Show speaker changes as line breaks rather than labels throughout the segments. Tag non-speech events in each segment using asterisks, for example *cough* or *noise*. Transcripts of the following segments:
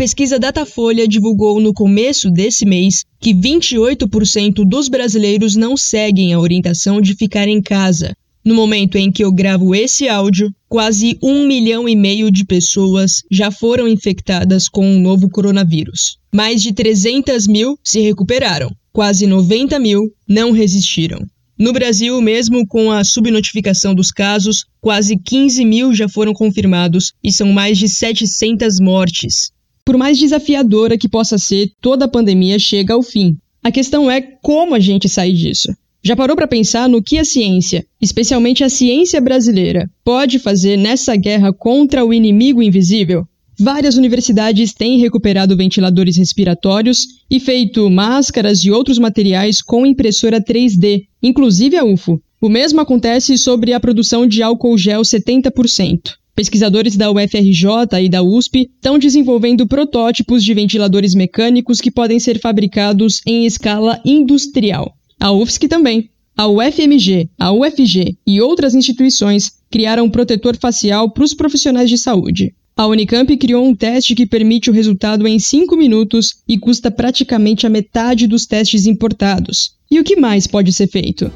pesquisa Datafolha divulgou no começo desse mês que 28% dos brasileiros não seguem a orientação de ficar em casa. No momento em que eu gravo esse áudio, quase um milhão e meio de pessoas já foram infectadas com o novo coronavírus. Mais de 300 mil se recuperaram, quase 90 mil não resistiram. No Brasil, mesmo com a subnotificação dos casos, quase 15 mil já foram confirmados e são mais de 700 mortes. Por mais desafiadora que possa ser, toda a pandemia chega ao fim. A questão é como a gente sai disso. Já parou para pensar no que a ciência, especialmente a ciência brasileira, pode fazer nessa guerra contra o inimigo invisível? Várias universidades têm recuperado ventiladores respiratórios e feito máscaras e outros materiais com impressora 3D, inclusive a UFO. O mesmo acontece sobre a produção de álcool gel 70%. Pesquisadores da UFRJ e da USP estão desenvolvendo protótipos de ventiladores mecânicos que podem ser fabricados em escala industrial. A UFSC também. A UFMG, a UFG e outras instituições criaram um protetor facial para os profissionais de saúde. A Unicamp criou um teste que permite o resultado em 5 minutos e custa praticamente a metade dos testes importados. E o que mais pode ser feito?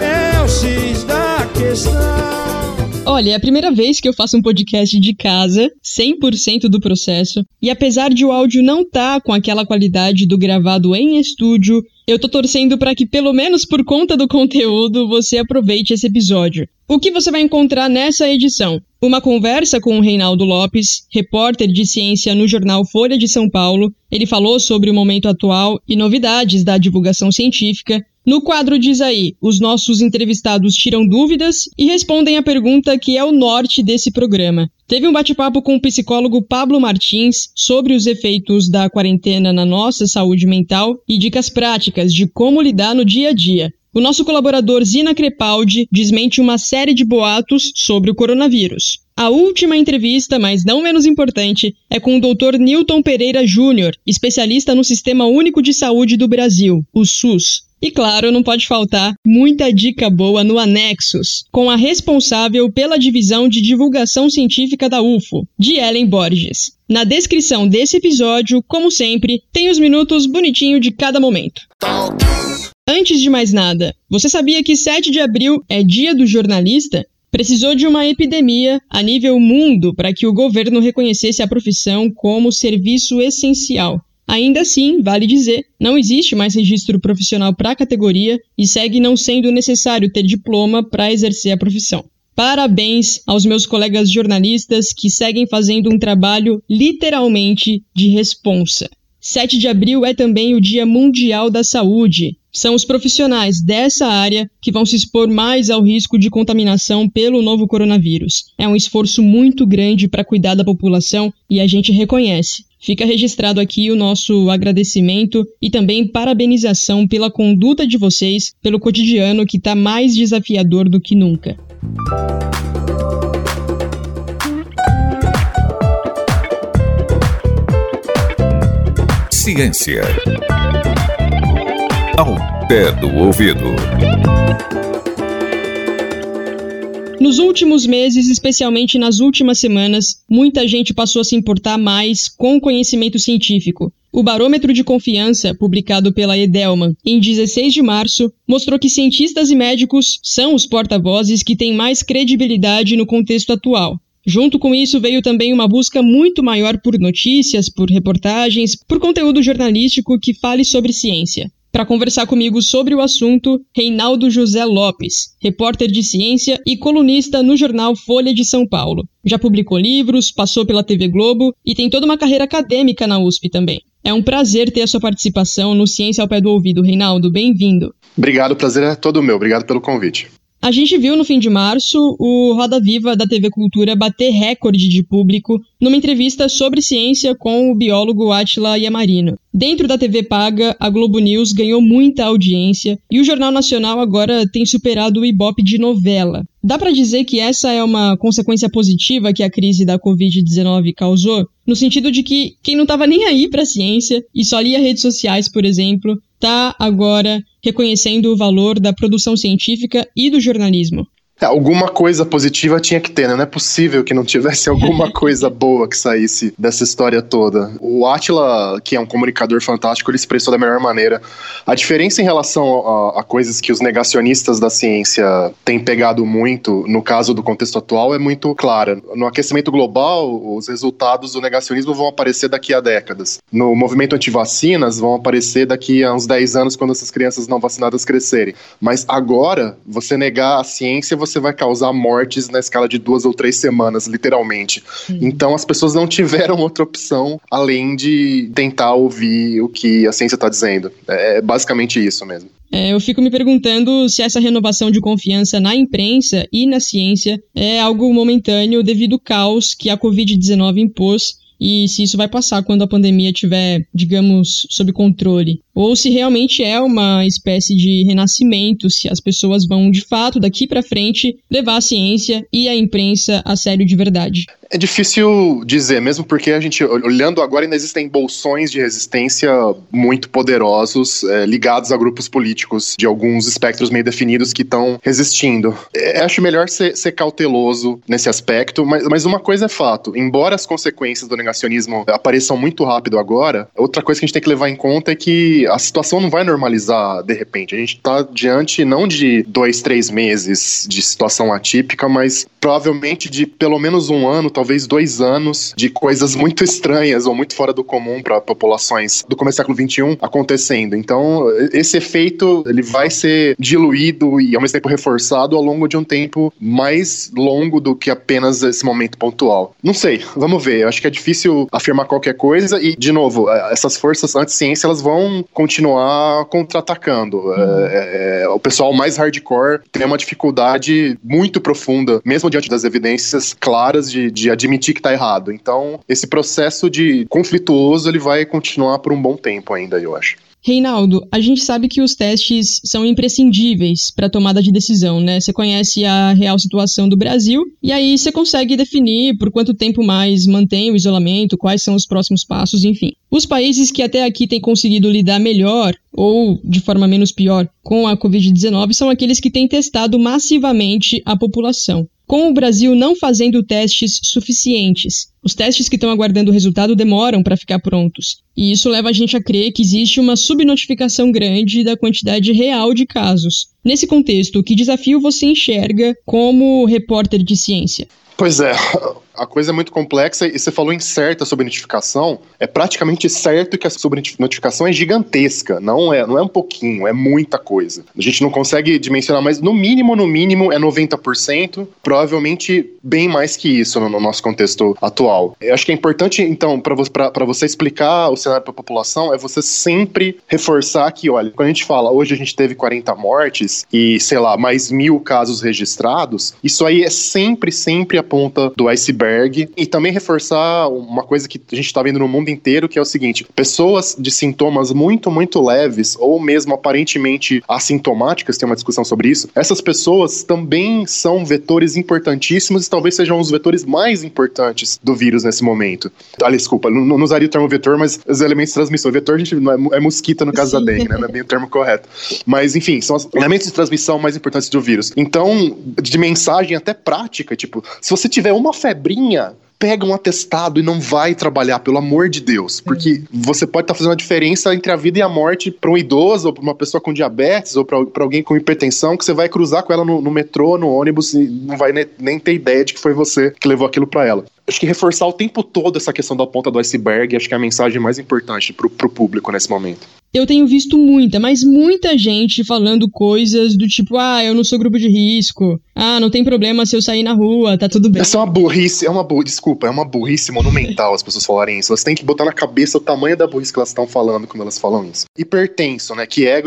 É o X da questão. Olha, é a primeira vez que eu faço um podcast de casa, 100% do processo, e apesar de o áudio não estar tá com aquela qualidade do gravado em estúdio, eu tô torcendo para que pelo menos por conta do conteúdo você aproveite esse episódio. O que você vai encontrar nessa edição? Uma conversa com o Reinaldo Lopes, repórter de ciência no jornal Folha de São Paulo. Ele falou sobre o momento atual e novidades da divulgação científica. No quadro Diz aí, os nossos entrevistados tiram dúvidas e respondem a pergunta que é o norte desse programa. Teve um bate-papo com o psicólogo Pablo Martins sobre os efeitos da quarentena na nossa saúde mental e dicas práticas de como lidar no dia a dia. O nosso colaborador Zina Crepaldi desmente uma série de boatos sobre o coronavírus. A última entrevista, mas não menos importante, é com o Dr. Newton Pereira Júnior, especialista no Sistema Único de Saúde do Brasil, o SUS. E claro, não pode faltar muita dica boa no Anexos, com a responsável pela divisão de divulgação científica da UFO, de Ellen Borges. Na descrição desse episódio, como sempre, tem os minutos bonitinho de cada momento. Antes de mais nada, você sabia que 7 de abril é Dia do Jornalista? Precisou de uma epidemia a nível mundo para que o governo reconhecesse a profissão como serviço essencial. Ainda assim, vale dizer, não existe mais registro profissional para a categoria e segue não sendo necessário ter diploma para exercer a profissão. Parabéns aos meus colegas jornalistas que seguem fazendo um trabalho literalmente de responsa. 7 de abril é também o Dia Mundial da Saúde. São os profissionais dessa área que vão se expor mais ao risco de contaminação pelo novo coronavírus. É um esforço muito grande para cuidar da população e a gente reconhece. Fica registrado aqui o nosso agradecimento e também parabenização pela conduta de vocês, pelo cotidiano que está mais desafiador do que nunca.
Ciência. Ao pé do ouvido.
Nos últimos meses, especialmente nas últimas semanas, muita gente passou a se importar mais com o conhecimento científico. O Barômetro de Confiança, publicado pela Edelman em 16 de março, mostrou que cientistas e médicos são os porta-vozes que têm mais credibilidade no contexto atual. Junto com isso veio também uma busca muito maior por notícias, por reportagens, por conteúdo jornalístico que fale sobre ciência. Para conversar comigo sobre o assunto, Reinaldo José Lopes, repórter de ciência e colunista no jornal Folha de São Paulo. Já publicou livros, passou pela TV Globo e tem toda uma carreira acadêmica na USP também. É um prazer ter a sua participação no Ciência ao Pé do Ouvido. Reinaldo, bem-vindo.
Obrigado, o prazer é todo meu. Obrigado pelo convite.
A gente viu no fim de março o Roda Viva da TV Cultura bater recorde de público numa entrevista sobre ciência com o biólogo Atila Yamarino. Dentro da TV paga, a Globo News ganhou muita audiência e o Jornal Nacional agora tem superado o Ibope de novela. Dá para dizer que essa é uma consequência positiva que a crise da Covid-19 causou? No sentido de que quem não estava nem aí para ciência e só lia redes sociais, por exemplo, está agora reconhecendo o valor da produção científica e do jornalismo.
Alguma coisa positiva tinha que ter, né? Não é possível que não tivesse alguma *laughs* coisa boa que saísse dessa história toda. O Atila, que é um comunicador fantástico, ele expressou da melhor maneira. A diferença em relação a, a coisas que os negacionistas da ciência têm pegado muito, no caso do contexto atual, é muito clara. No aquecimento global, os resultados do negacionismo vão aparecer daqui a décadas. No movimento anti-vacinas, vão aparecer daqui a uns 10 anos, quando essas crianças não vacinadas crescerem. Mas agora, você negar a ciência, você vai causar mortes na escala de duas ou três semanas, literalmente. Uhum. Então as pessoas não tiveram outra opção além de tentar ouvir o que a ciência está dizendo. É basicamente isso mesmo.
É, eu fico me perguntando se essa renovação de confiança na imprensa e na ciência é algo momentâneo devido ao caos que a Covid-19 impôs e se isso vai passar quando a pandemia estiver, digamos, sob controle. Ou se realmente é uma espécie de renascimento, se as pessoas vão de fato daqui para frente levar a ciência e a imprensa a sério de verdade.
É difícil dizer, mesmo porque a gente, olhando agora, ainda existem bolsões de resistência muito poderosos, é, ligados a grupos políticos de alguns espectros meio definidos que estão resistindo. É, acho melhor ser, ser, cauteloso nesse aspecto, mas, mas uma coisa é fato: embora as consequências do negacionismo apareçam muito rápido agora, outra coisa que a gente tem que levar em conta é que a situação não vai normalizar de repente. A gente está diante não de dois, três meses de situação atípica, mas provavelmente de pelo menos um ano, talvez dois anos, de coisas muito estranhas ou muito fora do comum para populações do começo do século XXI acontecendo. Então, esse efeito ele vai ser diluído e ao mesmo tempo reforçado ao longo de um tempo mais longo do que apenas esse momento pontual. Não sei, vamos ver. Eu acho que é difícil afirmar qualquer coisa e, de novo, essas forças anti-ciência elas vão continuar contra-atacando. Uhum. É, é, o pessoal mais hardcore tem uma dificuldade muito profunda, mesmo diante das evidências claras de, de admitir que está errado. Então, esse processo de conflituoso ele vai continuar por um bom tempo ainda, eu acho.
Reinaldo, a gente sabe que os testes são imprescindíveis para a tomada de decisão, né? Você conhece a real situação do Brasil e aí você consegue definir por quanto tempo mais mantém o isolamento, quais são os próximos passos, enfim. Os países que até aqui têm conseguido lidar melhor ou de forma menos pior com a Covid-19 são aqueles que têm testado massivamente a população com o Brasil não fazendo testes suficientes. Os testes que estão aguardando o resultado demoram para ficar prontos. E isso leva a gente a crer que existe uma subnotificação grande da quantidade real de casos. Nesse contexto, que desafio você enxerga como repórter de ciência?
Pois é, a coisa é muito complexa e você falou em certa sobrenotificação. É praticamente certo que a sobrenotificação é gigantesca. Não é, não é um pouquinho, é muita coisa. A gente não consegue dimensionar, mas no mínimo, no mínimo, é 90%, provavelmente bem mais que isso no, no nosso contexto atual. Eu acho que é importante, então, para você explicar o cenário para a população, é você sempre reforçar que, olha, quando a gente fala hoje a gente teve 40 mortes e, sei lá, mais mil casos registrados, isso aí é sempre, sempre a ponta do iceberg iceberg e também reforçar uma coisa que a gente está vendo no mundo inteiro, que é o seguinte: pessoas de sintomas muito, muito leves ou mesmo aparentemente assintomáticas, tem uma discussão sobre isso, essas pessoas também são vetores importantíssimos e talvez sejam os vetores mais importantes do vírus nesse momento. Ah, desculpa, não, não usaria o termo vetor, mas os elementos de transmissão. Vetor, a gente não é, é mosquita no caso Sim. da dengue, né? Não é bem o termo correto. Mas, enfim, são os elementos de transmissão mais importantes do vírus. Então, de mensagem até prática, tipo, se você tiver uma pega um atestado e não vai trabalhar, pelo amor de Deus. Porque você pode estar tá fazendo a diferença entre a vida e a morte para um idoso, ou para uma pessoa com diabetes, ou para alguém com hipertensão, que você vai cruzar com ela no, no metrô, no ônibus, e não vai nem, nem ter ideia de que foi você que levou aquilo para ela acho que reforçar o tempo todo essa questão da ponta do iceberg, acho que é a mensagem mais importante pro, pro público nesse momento
eu tenho visto muita, mas muita gente falando coisas do tipo, ah, eu não sou grupo de risco, ah, não tem problema se eu sair na rua, tá tudo bem.
Essa é uma burrice, é uma burrice, desculpa, é uma burrice monumental as pessoas falarem isso. Elas têm que botar na cabeça o tamanho da burrice que elas estão falando quando elas falam isso. Hipertenso, né, que é...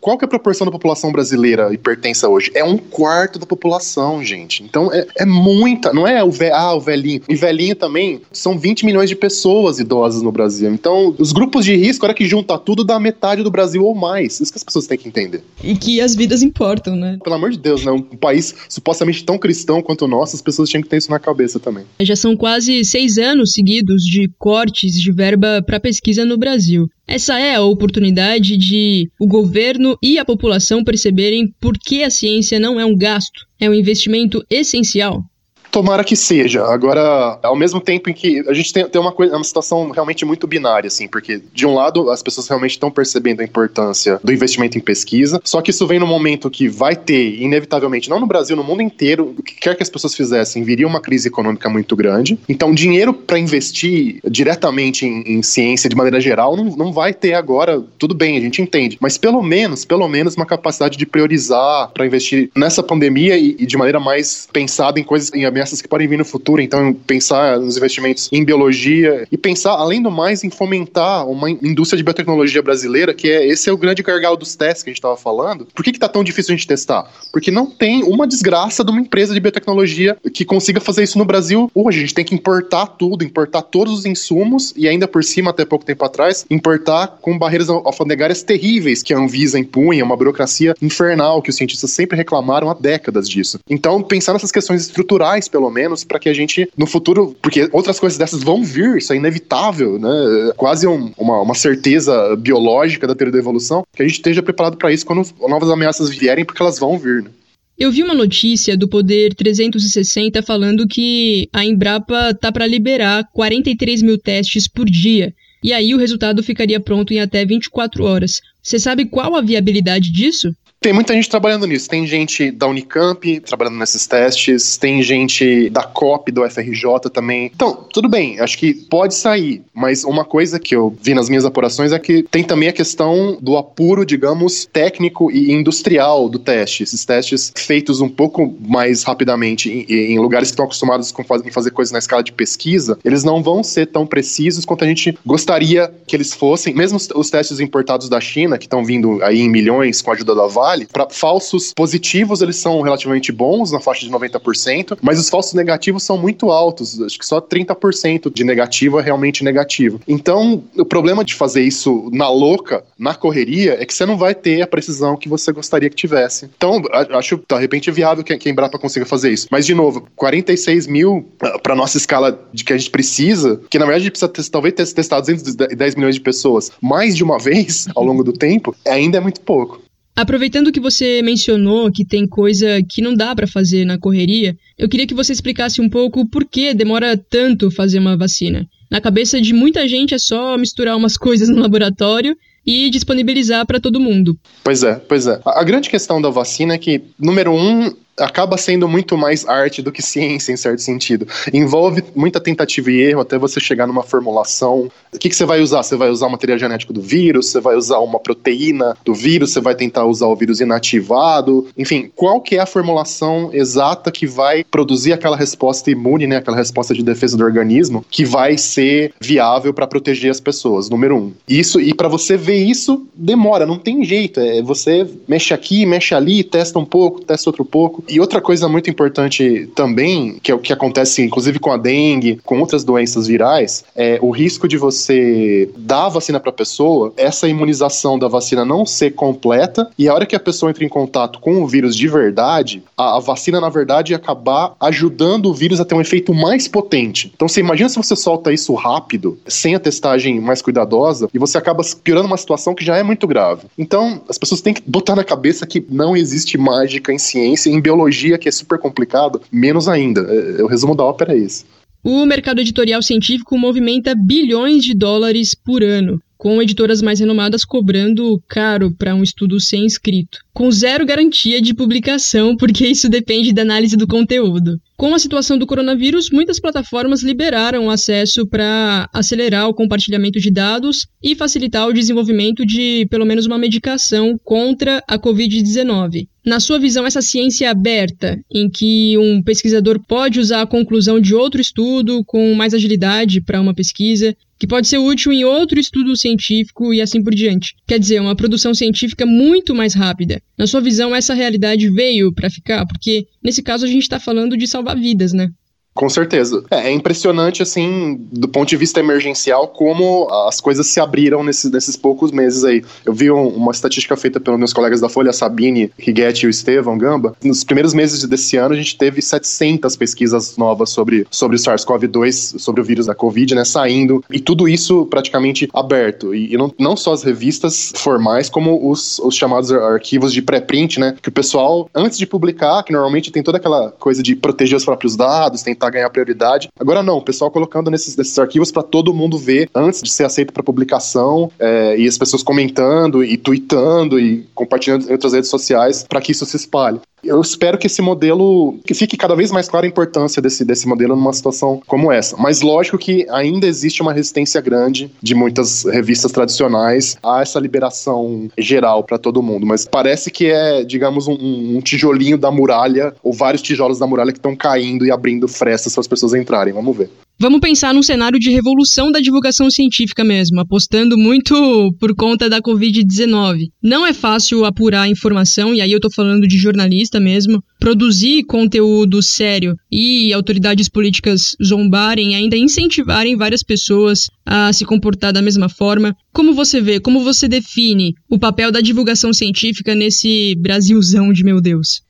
Qual que é a proporção da população brasileira hipertensa hoje? É um quarto da população, gente. Então é, é muita, não é o, ve ah, o velhinho. E velhinho também, são 20 milhões de pessoas idosas no Brasil. Então, os grupos de risco, a hora que junta tudo, dá metade do Brasil ou mais. Isso que as pessoas têm que entender.
E que as vidas importam, né?
Pelo amor de Deus, né? Um país supostamente tão cristão quanto o nosso, as pessoas tinham que ter isso na cabeça também.
Já são quase seis anos seguidos de cortes de verba para pesquisa no Brasil. Essa é a oportunidade de o governo e a população perceberem por que a ciência não é um gasto, é um investimento essencial.
Tomara que seja. Agora, ao mesmo tempo em que a gente tem, tem uma, coisa, uma situação realmente muito binária, assim, porque de um lado as pessoas realmente estão percebendo a importância do investimento em pesquisa, só que isso vem no momento que vai ter, inevitavelmente, não no Brasil, no mundo inteiro, o que quer que as pessoas fizessem, viria uma crise econômica muito grande. Então, dinheiro para investir diretamente em, em, ciência de maneira geral não, não vai ter agora. Tudo bem, a gente entende, mas pelo menos, pelo menos uma capacidade de priorizar para investir nessa pandemia e, e, de maneira mais pensada em coisas em ameaças que podem vir no futuro, então pensar nos investimentos em biologia e pensar, além do mais, em fomentar uma indústria de biotecnologia brasileira, que é esse é o grande gargalo dos testes que a gente estava falando. Por que, que tá tão difícil a gente testar? Porque não tem uma desgraça de uma empresa de biotecnologia que consiga fazer isso no Brasil hoje. A gente tem que importar tudo, importar todos os insumos e ainda por cima, até pouco tempo atrás, importar com barreiras alfandegárias terríveis que a Anvisa impunha, uma burocracia infernal que os cientistas sempre reclamaram há décadas disso. Então, pensar nessas questões estruturais pelo menos, para que a gente, no futuro, porque outras coisas dessas vão vir, isso é inevitável, né? Quase um, uma, uma certeza biológica da teoria da evolução, que a gente esteja preparado para isso quando novas ameaças vierem, porque elas vão vir, né?
Eu vi uma notícia do Poder 360 falando que a Embrapa tá para liberar 43 mil testes por dia. E aí o resultado ficaria pronto em até 24 horas. Você sabe qual a viabilidade disso?
Tem muita gente trabalhando nisso. Tem gente da Unicamp trabalhando nesses testes, tem gente da COP, do FRJ também. Então, tudo bem, acho que pode sair, mas uma coisa que eu vi nas minhas apurações é que tem também a questão do apuro, digamos, técnico e industrial do teste. Esses testes feitos um pouco mais rapidamente em, em lugares que estão acostumados com em fazer coisas na escala de pesquisa, eles não vão ser tão precisos quanto a gente gostaria que eles fossem. Mesmo os, testes importados da China, que estão vindo aí em milhões com a ajuda da Vale, Para falsos positivos, eles são relativamente bons, na faixa de 90%, mas os falsos negativos são muito altos. Acho que só 30% de negativo é realmente negativo. Então, o problema de fazer isso na louca, na correria, é que você não vai ter a precisão que você gostaria que tivesse. Então, acho, de repente, viável que, a Embrapa consiga fazer isso. Mas, de novo, 46 mil para nossa escala de que a gente precisa, que na verdade a gente precisa ter, talvez ter testado 210 milhões de pessoas mais de uma *laughs* vez ao longo do tempo, ainda é muito pouco.
Aproveitando que você mencionou que tem coisa que não dá para fazer na correria, eu queria que você explicasse um pouco por que demora tanto fazer uma vacina. Na cabeça de muita gente é só misturar umas *laughs* coisas no laboratório e disponibilizar para todo mundo.
Pois é, pois é. A grande questão da vacina é que, número um, acaba sendo muito mais arte do que ciência, em certo sentido. Envolve muita tentativa e erro até você chegar numa formulação. O que, que você vai usar? Você vai usar o material genético do vírus, você vai usar uma proteína do vírus, você vai tentar usar o vírus inativado. Enfim, qual que é a formulação exata que vai produzir aquela resposta imune, né, aquela resposta de defesa do organismo, que vai ser viável para proteger as pessoas, número um. Isso, e para você ver isso, demora, não tem jeito. É, você mexe aqui, mexe ali, testa um pouco, testa outro pouco. E outra coisa muito importante também, que é o que acontece inclusive com a dengue, com outras doenças virais, é o risco de você dar a vacina para a pessoa, essa imunização da vacina não ser completa, e a hora que a pessoa entra em contato com o vírus de verdade, a, a vacina, na verdade, acabar ajudando o vírus a ter um efeito mais potente. Então você imagina se você solta isso rápido, sem a testagem mais cuidadosa, e você acaba piorando uma situação que já é muito grave. Então, as pessoas têm que botar na cabeça que não existe mágica em ciência, em biologia que é super complicado, menos ainda. É, o resumo da ópera é esse.
O mercado editorial científico movimenta bilhões de dólares por ano, com editoras mais renomadas cobrando caro para um estudo sem escrito, com zero garantia de publicação, porque isso depende da análise do conteúdo. Com a situação do coronavírus, muitas plataformas liberaram acesso para acelerar o compartilhamento de dados e facilitar o desenvolvimento de pelo menos uma medicação contra a Covid-19. Na sua visão, essa ciência aberta, em que um pesquisador pode usar a conclusão de outro estudo com mais agilidade para uma pesquisa, que pode ser útil em outro estudo científico e assim por diante. Quer dizer, uma produção científica muito mais rápida. Na sua visão, essa realidade veio para ficar? Porque, nesse caso, a gente está falando de salvar vidas, né?
Com certeza. É, é, impressionante, assim, do ponto de vista emergencial, como as coisas se abriram nesses, nesses poucos meses aí. Eu vi um, uma estatística feita pelos meus colegas da Folha, a Sabine Righetti e o Estevão Gamba. Nos primeiros meses desse ano, a gente teve 700 pesquisas novas sobre, sobre o SARS-CoV-2, sobre o vírus da Covid, né, saindo. E tudo isso praticamente aberto. E, e não, não só as revistas formais, como os, os chamados arquivos de pré-print, né, que o pessoal, antes de publicar, que normalmente tem toda aquela coisa de proteger os próprios dados, tem tentar ganhar prioridade. Agora não, o pessoal colocando nesses, nesses arquivos para todo mundo ver antes de ser aceito para publicação é, e as pessoas comentando e tweetando e compartilhando em outras redes sociais para que isso se espalhe. Eu espero que esse modelo, que fique cada vez mais clara a importância desse, desse modelo numa situação como essa. Mas lógico que ainda existe uma resistência grande de muitas revistas tradicionais a essa liberação geral para todo mundo. Mas parece que é, digamos, um, um, tijolinho da muralha, ou vários tijolos da muralha que estão caindo e abrindo frestas para as pessoas entrarem. Vamos ver.
Vamos pensar num cenário de revolução da divulgação científica mesmo, apostando muito por conta da Covid-19. Não é fácil apurar informação, e aí eu tô falando de jornalista mesmo, produzir conteúdo sério e autoridades políticas zombarem, ainda incentivarem várias pessoas a se comportar da mesma forma. Como você vê, como você define o papel da divulgação científica nesse Brasilzão de meu Deus?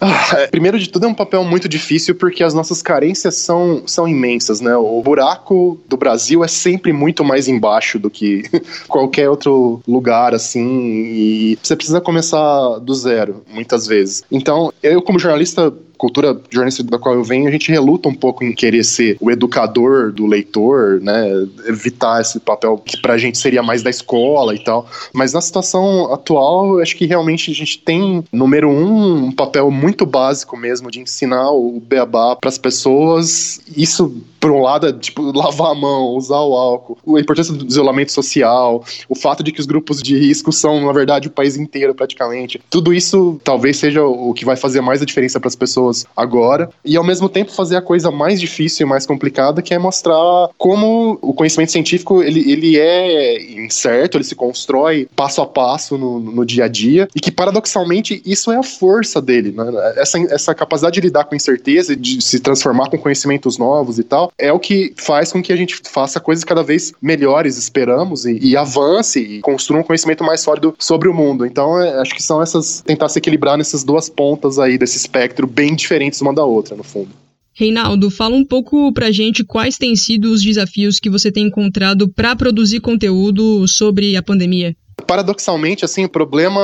Ah, é, primeiro de tudo, é um papel muito difícil porque as nossas carências são, são imensas, né? O buraco do Brasil é sempre muito mais embaixo do que *laughs* qualquer outro lugar, assim, e você precisa começar do zero, muitas vezes. Então, eu, como jornalista, cultura jornalística da qual eu venho, a gente reluta um pouco em querer ser o educador do leitor, né? Evitar esse papel que pra gente seria mais da escola e tal. Mas na situação atual, acho que realmente a gente tem, número um, um papel muito básico mesmo de ensinar o beabá para as pessoas. Isso por um lado, é, tipo, *laughs* lavar a mão, usar o álcool, a importância do isolamento social, o fato de que os grupos de risco são, na verdade, o país inteiro praticamente. Tudo isso talvez seja o que vai fazer mais a diferença para as pessoas agora. E ao mesmo tempo fazer a coisa mais difícil e mais complicada, que é mostrar como o conhecimento científico ele, ele é incerto, ele se constrói passo a passo no, no dia a dia, e que paradoxalmente isso é a força dele. Né? Essa, essa capacidade de lidar com incerteza, de se transformar com conhecimentos novos e tal, é o que faz com que a gente faça coisas cada vez melhores, esperamos, e, e avance e construa um conhecimento mais sólido sobre o mundo. Então, é, acho que são essas. tentar se equilibrar nessas duas pontas aí desse espectro, bem diferentes uma da outra, no fundo.
Reinaldo, fala um pouco pra gente quais têm sido os desafios que você tem encontrado para produzir conteúdo sobre a pandemia
paradoxalmente, assim, o problema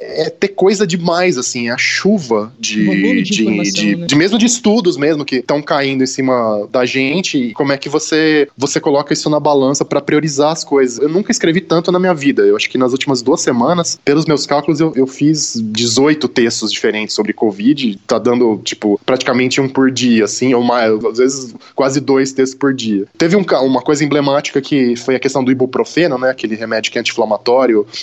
é ter coisa demais, assim, a chuva de, de, de, de, né? de, mesmo de estudos mesmo que estão caindo em cima da gente. E como é que você você coloca isso na balança para priorizar as coisas? Eu nunca escrevi tanto na minha vida. Eu acho que nas últimas duas semanas, pelos meus cálculos, eu, eu fiz 18 textos diferentes sobre Covid. Tá dando, tipo, praticamente um por dia, assim, ou mais, às vezes quase dois textos por dia. Teve um, uma coisa emblemática que foi a questão do ibuprofeno, né? Aquele remédio que é anti-inflamatório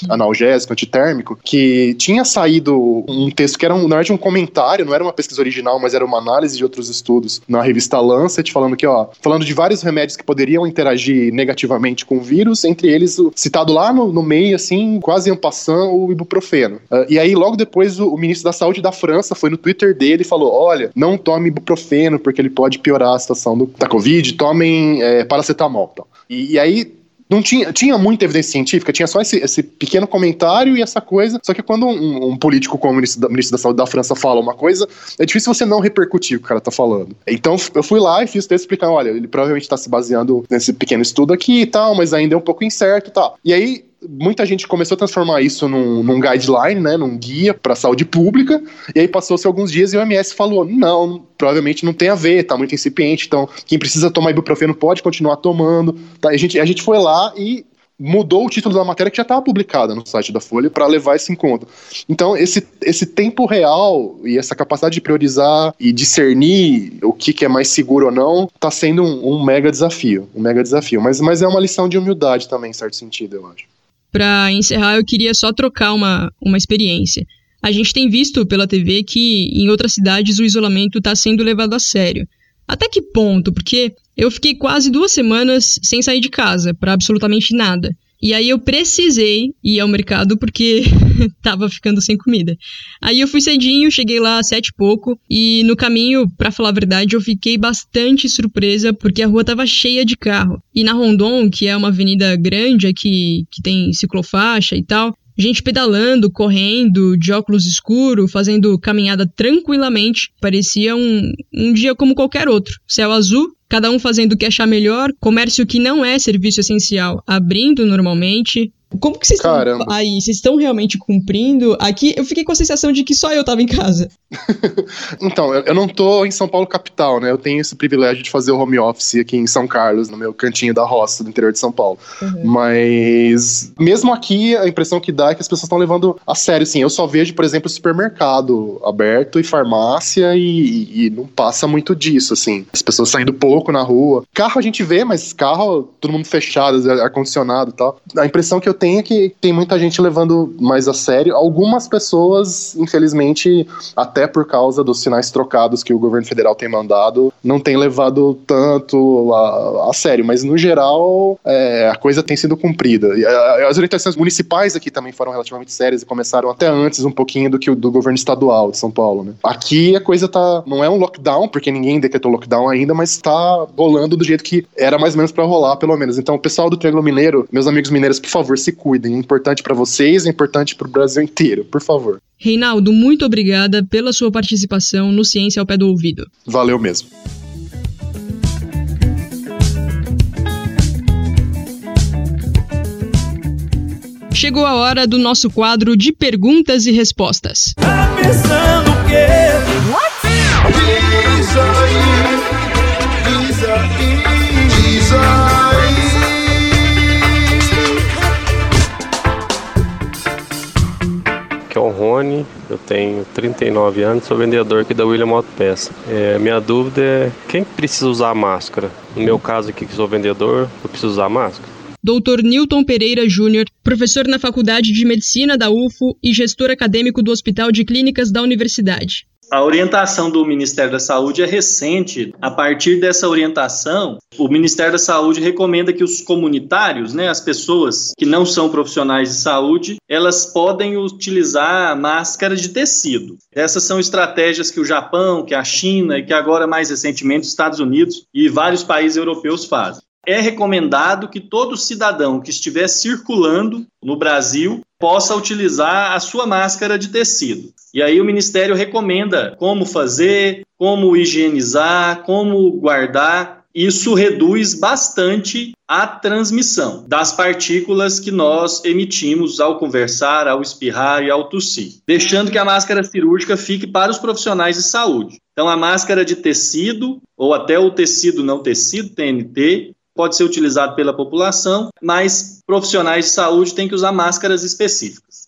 analgésico, antitérmico, que tinha saído um texto que era, um, verdade, um comentário, não era uma pesquisa original, mas era uma análise de outros estudos na revista Lancet, falando que, ó, falando de vários remédios que poderiam interagir negativamente com o vírus, entre eles, citado lá no, no meio, assim, quase em passando, o ibuprofeno. Uh, e aí, logo depois, o, o, ministro da Saúde da França foi no Twitter dele e falou: olha, não tome ibuprofeno, porque ele pode piorar a situação do, da Covid, tomem é, paracetamol. Então. E, e aí, não tinha, tinha muita evidência científica, tinha só esse, esse pequeno comentário e essa coisa. Só que quando um, um político como o ministro da, ministro da Saúde da França fala uma coisa, é difícil você não repercutir o que o cara tá falando. Então eu fui lá e fiz texto explicando: olha, ele provavelmente está se baseando nesse pequeno estudo aqui e tal, mas ainda é um pouco incerto e tal. E aí muita gente começou a transformar isso num, num guideline, né, num guia para saúde pública, e aí passou-se alguns dias e o OMS falou: não, provavelmente não tem a ver, tá muito incipiente, então quem precisa tomar ibuprofeno pode continuar tomando. Tá? A, gente, a gente foi lá e mudou o título da matéria que já estava publicada no site da Folha para levar isso em conta. Então, esse, esse tempo real e essa capacidade de priorizar e discernir o que, que é mais seguro ou não está sendo um, um, mega desafio, um mega desafio. Mas, mas é uma lição de humildade também, em certo sentido, eu acho
para encerrar, eu queria só trocar uma, uma experiência. A gente tem visto pela TV que em outras cidades o isolamento está sendo levado a sério. Até que ponto? Porque eu fiquei quase duas semanas sem sair de casa, para absolutamente nada. E aí eu precisei ir ao mercado porque *laughs* tava ficando sem comida. Aí eu fui cedinho, cheguei lá às sete e pouco, e no caminho, para falar a verdade, eu fiquei bastante surpresa porque a rua tava cheia de carro. E na Rondon, que é uma avenida grande aqui, que tem ciclofaixa e tal, gente pedalando, correndo, de óculos escuros, fazendo caminhada tranquilamente. Parecia um, um dia como qualquer outro. Céu azul, cada um fazendo o que achar melhor, comércio que não é serviço essencial abrindo normalmente, como que vocês
Caramba.
estão aí? Vocês estão realmente cumprindo? Aqui eu fiquei com a sensação de que só eu tava em casa. *laughs*
então, eu, não tô em São Paulo capital, né? Eu tenho esse privilégio de fazer o home office aqui em São Carlos, no meu cantinho da roça do interior de São Paulo.
Uhum.
Mas mesmo aqui, a impressão que dá é que as pessoas estão levando a sério, assim. Eu só vejo, por exemplo, supermercado aberto e farmácia e, e não passa muito disso, assim. As pessoas saindo pouco na rua. Carro a gente vê, mas carro, todo mundo fechado, ar-condicionado e tal. A impressão que eu tenho é que tem muita gente levando mais a sério. Algumas pessoas, infelizmente, até por causa dos sinais trocados que o governo federal tem mandado, não tem levado tanto a, a sério. Mas, no geral, é, a coisa tem sido cumprida. E, a, as orientações municipais aqui também foram relativamente sérias e começaram até antes um pouquinho do que o do governo estadual de São Paulo. Né? Aqui a coisa tá. Não é um lockdown, porque ninguém decretou lockdown ainda, mas tá rolando do jeito que era mais ou menos para rolar, pelo menos. Então, o pessoal do Triângulo Mineiro, meus amigos mineiros, por favor, se cuidem. É importante para vocês, é importante para o Brasil inteiro, por favor.
Reinaldo, muito obrigada pela sua participação no Ciência ao Pé do Ouvido.
Valeu mesmo.
Chegou a hora do nosso quadro de perguntas e respostas.
Tá pensando o quê?
Diz
eu tenho 39 anos, sou vendedor aqui da William Auto Peça. É, minha dúvida é quem precisa usar máscara? No meu caso aqui, que sou vendedor, eu preciso usar máscara?
Dr. Newton Pereira Júnior, professor na Faculdade de Medicina da UFO e gestor acadêmico do Hospital de Clínicas da Universidade.
A orientação do Ministério da Saúde é recente. A partir dessa orientação, o Ministério da Saúde recomenda que os comunitários, né, as pessoas que não são profissionais de saúde, elas podem utilizar máscara de tecido. Essas são estratégias que o Japão, que a China e que agora mais recentemente os Estados Unidos e vários países europeus fazem é recomendado que todo cidadão que estiver circulando no Brasil possa utilizar a sua máscara de tecido. E aí o Ministério recomenda como fazer, como higienizar, como guardar. Isso reduz bastante a transmissão das partículas que nós emitimos ao conversar, ao espirrar e ao tossir, deixando que a máscara cirúrgica fique para os profissionais de saúde. Então, a máscara de tecido, ou até o tecido não tecido, TNT, pode ser utilizado pela população, mas profissionais de saúde têm que usar máscaras específicas.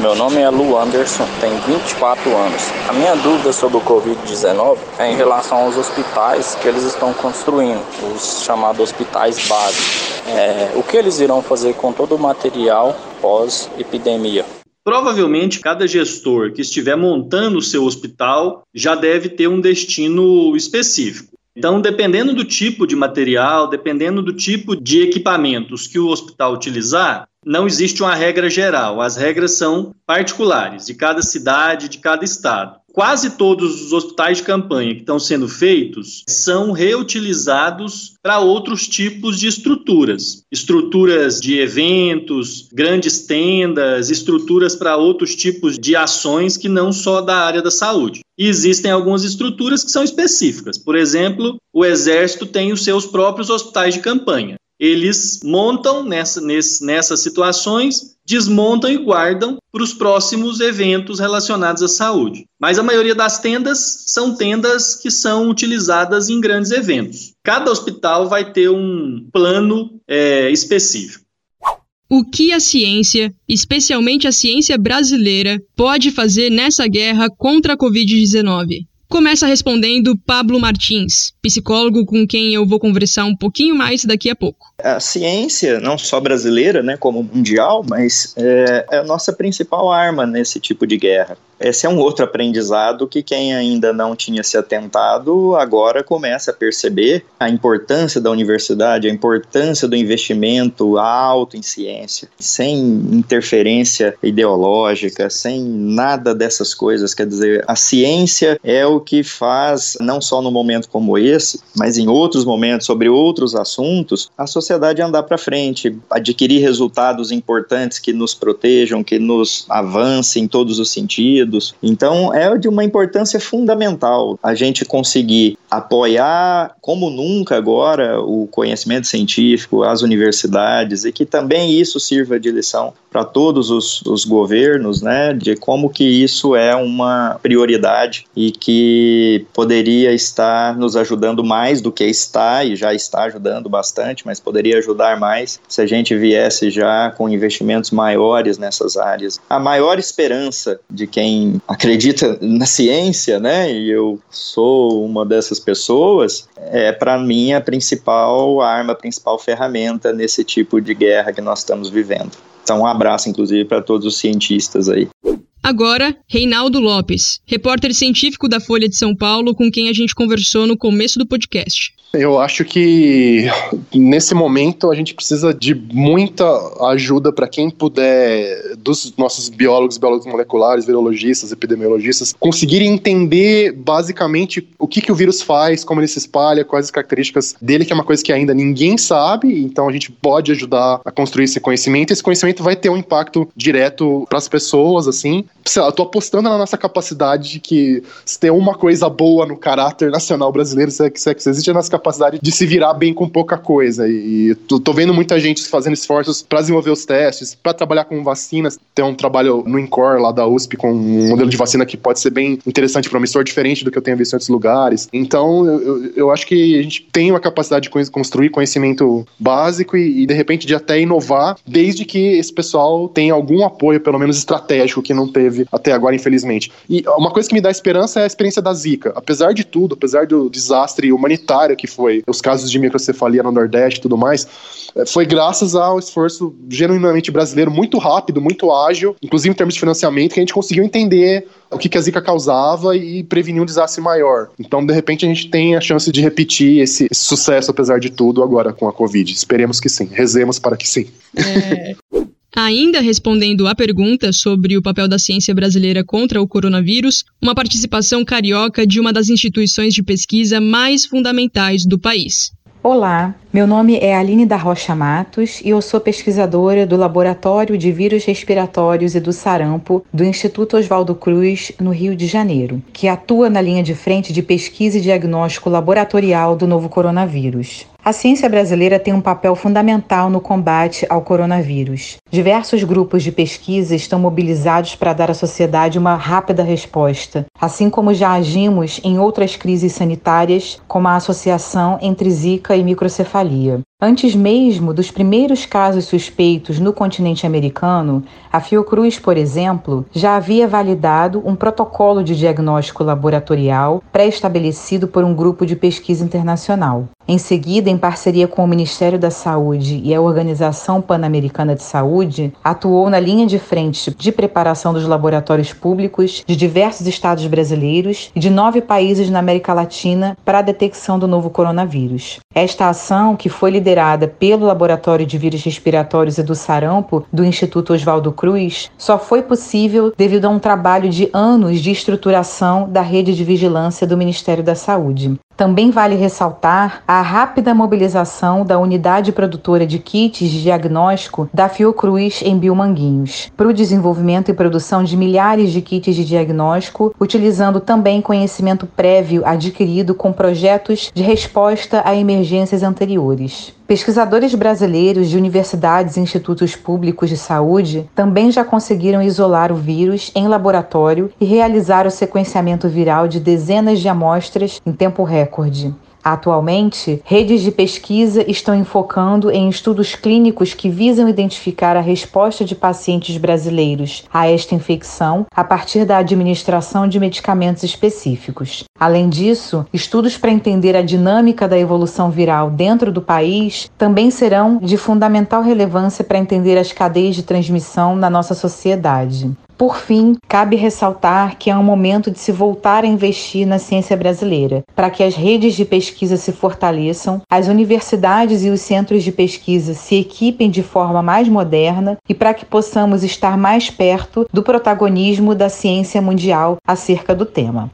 Meu nome é Lu Anderson, tenho 24 anos. A minha dúvida sobre o Covid-19 é em relação aos hospitais que eles estão construindo, os chamados hospitais básicos. É, o que eles irão fazer com todo o material pós-epidemia?
Provavelmente, cada gestor que estiver montando o seu hospital já deve ter um destino específico. Então, dependendo do tipo de material, dependendo do tipo de equipamentos que o hospital utilizar, não existe uma regra geral. As regras são particulares de cada cidade, de cada estado. Quase todos os hospitais de campanha que estão sendo feitos são reutilizados para outros tipos de estruturas. Estruturas de eventos, grandes tendas, estruturas para outros tipos de ações que não só da área da saúde. E existem algumas estruturas que são específicas. Por exemplo, o Exército tem os seus próprios hospitais de campanha eles montam nessa, nesse, nessas situações, desmontam e guardam para os próximos eventos relacionados à saúde. Mas a maioria das tendas são tendas que são utilizadas em grandes eventos. Cada hospital vai ter um plano é, específico.
O que a ciência, especialmente a ciência brasileira, pode fazer nessa guerra contra a Covid-19? Começa respondendo Pablo Martins, psicólogo com quem eu vou conversar um pouquinho mais daqui a pouco.
A ciência, não só brasileira, né, como mundial, mas é, é a nossa principal arma nesse tipo de guerra. Esse é um outro aprendizado que quem ainda não tinha se atentado agora começa a perceber a importância da universidade, a importância do investimento alto em ciência, sem interferência ideológica, sem nada dessas coisas. Quer dizer, a ciência é o que faz, não só no momento como esse, mas em outros momentos, sobre outros assuntos, a sociedade andar para frente, adquirir resultados importantes que nos protejam, que nos avancem em todos os sentidos. Então é de uma importância fundamental a gente conseguir apoiar, como nunca agora, o conhecimento científico, as universidades, e que também isso sirva de lição para todos os, os, governos, né, de como que isso é uma prioridade e que poderia estar nos ajudando mais do que está e já está ajudando bastante, mas poderia ajudar mais se a gente viesse já com investimentos maiores nessas áreas. A maior esperança de quem acredita na ciência, né, e eu sou uma dessas pessoas, é para mim a principal arma, a principal ferramenta nesse tipo de guerra que nós estamos vivendo. Então, um abraço, inclusive, para todos os cientistas aí.
Agora, Reinaldo Lopes, repórter científico da Folha de São Paulo, com quem a gente conversou no começo do podcast.
Eu acho que nesse momento a gente precisa de muita ajuda para quem puder, dos nossos biólogos, biólogos moleculares, virologistas, epidemiologistas, conseguirem entender basicamente o que, que o vírus faz, como ele se espalha, quais as características dele, que é uma coisa que ainda ninguém sabe, então a gente pode ajudar a construir esse conhecimento. Esse conhecimento vai ter um impacto direto para as pessoas, assim. Sei lá, eu tô apostando na nossa capacidade de que se tem uma coisa boa no caráter nacional brasileiro, se é que, se é que existe a nossa capacidade de se virar bem com pouca coisa. E tô, tô vendo muita gente fazendo esforços para desenvolver os testes, para trabalhar com vacinas. Tem um trabalho no INCOR lá da USP com um modelo de vacina que pode ser bem interessante, promissor, diferente do que eu tenho visto em outros lugares. Então, eu, eu acho que a gente tem uma capacidade de construir conhecimento básico e, e, de repente, de até inovar, desde que esse pessoal tenha algum apoio, pelo menos estratégico, que não teve até agora, infelizmente. E uma coisa que me dá esperança é a experiência da Zika. Apesar de tudo, apesar do desastre humanitário que foi os casos de microcefalia no Nordeste e tudo mais, eh, foi graças ao esforço genuinamente brasileiro, muito rápido, muito ágil, inclusive em termos de financiamento, que a gente conseguiu entender o que, que a Zika causava e prevenir um desastre maior. Então, de repente, a gente tem a chance de repetir esse, esse sucesso, apesar de tudo, agora com a Covid. Esperemos que sim. Rezemos para que sim.
É... *laughs* Ainda respondendo à pergunta sobre o papel da ciência brasileira contra o coronavírus, uma participação carioca de uma das instituições de pesquisa mais fundamentais do país.
Olá, meu nome é Aline da Rocha Matos e eu sou pesquisadora do Laboratório de Vírus Respiratórios e do Sarampo do Instituto Oswaldo Cruz, no Rio de Janeiro, que atua na linha de frente de pesquisa e diagnóstico laboratorial do novo coronavírus. A ciência brasileira tem um papel fundamental no combate ao coronavírus. Diversos grupos de pesquisa estão mobilizados para dar à sociedade uma rápida resposta, assim como já agimos em outras crises sanitárias, como a associação entre Zika e microcefalia. Antes mesmo dos primeiros casos suspeitos no continente americano, a Fiocruz, por exemplo, já havia validado um protocolo de diagnóstico laboratorial pré-estabelecido por um grupo de pesquisa internacional. Em seguida, em parceria com o Ministério da Saúde e a Organização Pan-Americana de Saúde, atuou na linha de frente de preparação dos laboratórios públicos de diversos estados brasileiros e de nove países na América Latina para a detecção do novo coronavírus. Esta ação, que foi liderada pelo Laboratório de Vírus Respiratórios e do Sarampo do Instituto Oswaldo Cruz, só foi possível devido a um trabalho de anos de estruturação da rede de vigilância do Ministério da Saúde. Também vale ressaltar a rápida mobilização da unidade produtora de kits de diagnóstico da Fiocruz em Biomanguinhos para o desenvolvimento e produção de milhares de kits de diagnóstico, utilizando também conhecimento prévio adquirido com projetos de resposta a emergências anteriores. Pesquisadores brasileiros de universidades e institutos públicos de saúde também já conseguiram isolar o vírus em laboratório e realizar o sequenciamento viral de dezenas de amostras em tempo recorde. Atualmente, redes de pesquisa estão enfocando em estudos clínicos que visam identificar a resposta de pacientes brasileiros a esta infecção a partir da administração de medicamentos específicos. Além disso, estudos para entender a dinâmica da evolução viral dentro do país também serão de fundamental relevância para entender as cadeias de transmissão na nossa sociedade. Por fim, cabe ressaltar que é um momento de se voltar a investir na ciência brasileira, para que as redes de pesquisa se fortaleçam, as universidades e os centros de pesquisa se equipem de forma mais moderna e para que possamos estar mais perto do protagonismo da ciência mundial acerca do tema.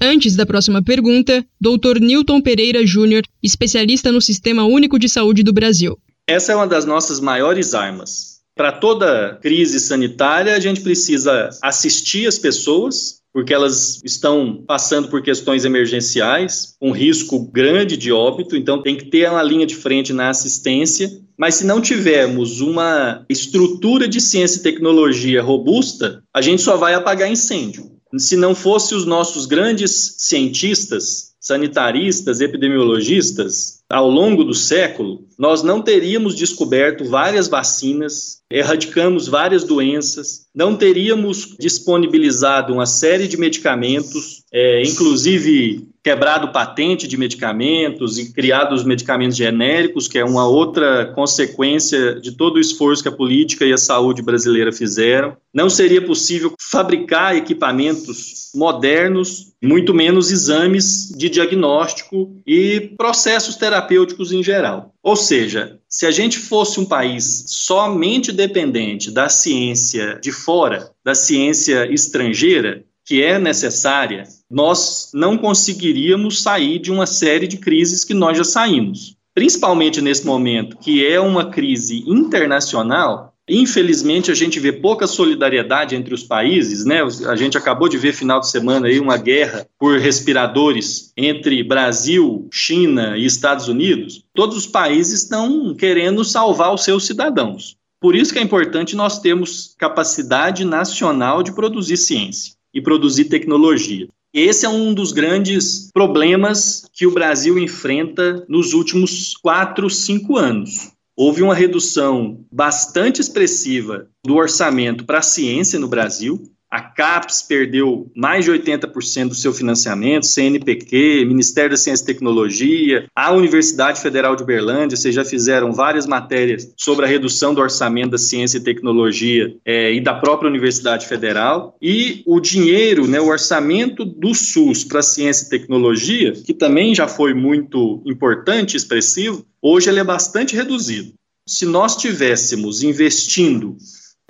Antes da próxima pergunta, Dr. Newton Pereira Júnior, especialista no Sistema Único de Saúde do Brasil.
Essa é uma das nossas maiores armas para toda crise sanitária, a gente precisa assistir as pessoas, porque elas estão passando por questões emergenciais, um risco grande de óbito, então tem que ter uma linha de frente na assistência. Mas se não tivermos uma estrutura de ciência e tecnologia robusta, a gente só vai apagar incêndio. Se não fosse os nossos grandes cientistas, sanitaristas, epidemiologistas, ao longo do século, nós não teríamos descoberto várias vacinas, erradicamos várias doenças, não teríamos disponibilizado uma série de medicamentos, é, inclusive quebrado patente de medicamentos e criado os medicamentos genéricos, que é uma outra consequência de todo o esforço que a política e a saúde brasileira fizeram. Não seria possível fabricar equipamentos modernos, muito menos exames de diagnóstico e processos terapêuticos em geral. Ou seja, se a gente fosse um país somente dependente da ciência de fora, da ciência estrangeira, que é necessária, nós não conseguiríamos sair de uma série de crises que nós já saímos. Principalmente nesse momento, que é uma crise internacional, Infelizmente, a gente vê pouca solidariedade entre os países, né? A gente acabou de ver final de semana aí uma guerra por respiradores entre Brasil, China e Estados Unidos. Todos os países estão querendo salvar os seus cidadãos. Por isso que é importante nós termos capacidade nacional de produzir ciência e produzir tecnologia. Esse é um dos grandes problemas que o Brasil enfrenta nos últimos quatro, cinco anos. Houve uma redução bastante expressiva do orçamento para a ciência no Brasil. A CAPES perdeu mais de 80% do seu financiamento, CNPq, Ministério da Ciência e Tecnologia, a Universidade Federal de Uberlândia, vocês já fizeram várias matérias sobre a redução do orçamento da ciência e tecnologia é, e da própria Universidade Federal. E o dinheiro, né, o orçamento do SUS para ciência e tecnologia, que também já foi muito importante expressivo, hoje ele é bastante reduzido. Se nós tivéssemos investindo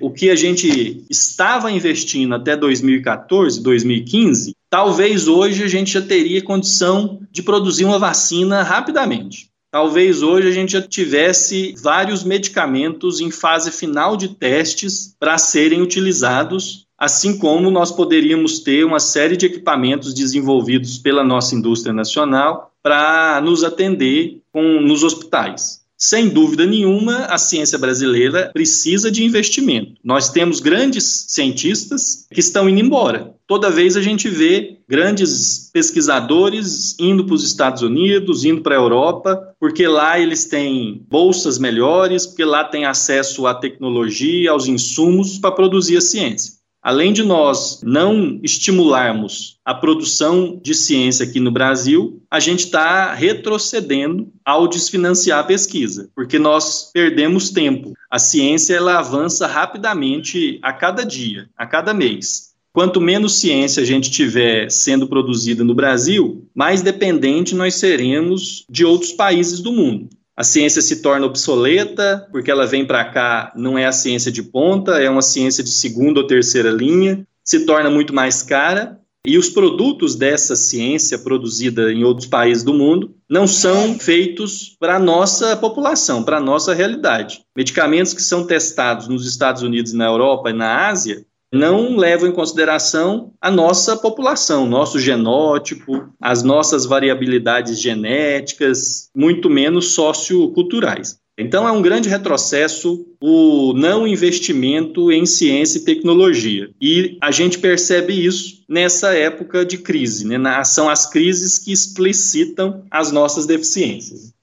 o que a gente estava investindo até 2014, 2015, talvez hoje a gente já teria condição de produzir uma vacina rapidamente. Talvez hoje a gente já tivesse vários medicamentos em fase final de testes para serem utilizados, assim como nós poderíamos ter uma série de equipamentos desenvolvidos pela nossa indústria nacional para nos atender com, nos hospitais. Sem dúvida nenhuma, a ciência brasileira precisa de investimento. Nós temos grandes cientistas que estão indo embora. Toda vez a gente vê grandes pesquisadores indo para os Estados Unidos, indo para a Europa, porque lá eles têm bolsas melhores, porque lá tem acesso à tecnologia, aos insumos para produzir a ciência além de nós não estimularmos a produção de ciência aqui no Brasil, a gente está retrocedendo ao desfinanciar a pesquisa, porque nós perdemos tempo. A ciência ela avança rapidamente a cada dia, a cada mês. Quanto menos ciência a gente tiver sendo produzida no Brasil, mais dependente nós seremos de outros países do mundo a ciência se torna obsoleta, porque ela vem para cá, não é a ciência de ponta, é uma ciência de segunda ou terceira linha, se torna muito mais cara, e os produtos dessa ciência produzida em outros países do mundo não são feitos para a nossa população, para a nossa realidade. Medicamentos que são testados nos Estados Unidos na Europa e na Ásia não levam em consideração a nossa população, nosso genótipo, as nossas variabilidades genéticas, muito menos socioculturais. Então, é um grande retrocesso o não investimento em ciência e tecnologia. E a gente percebe isso nessa época de crise. Né? São as crises que explicitam as nossas deficiências.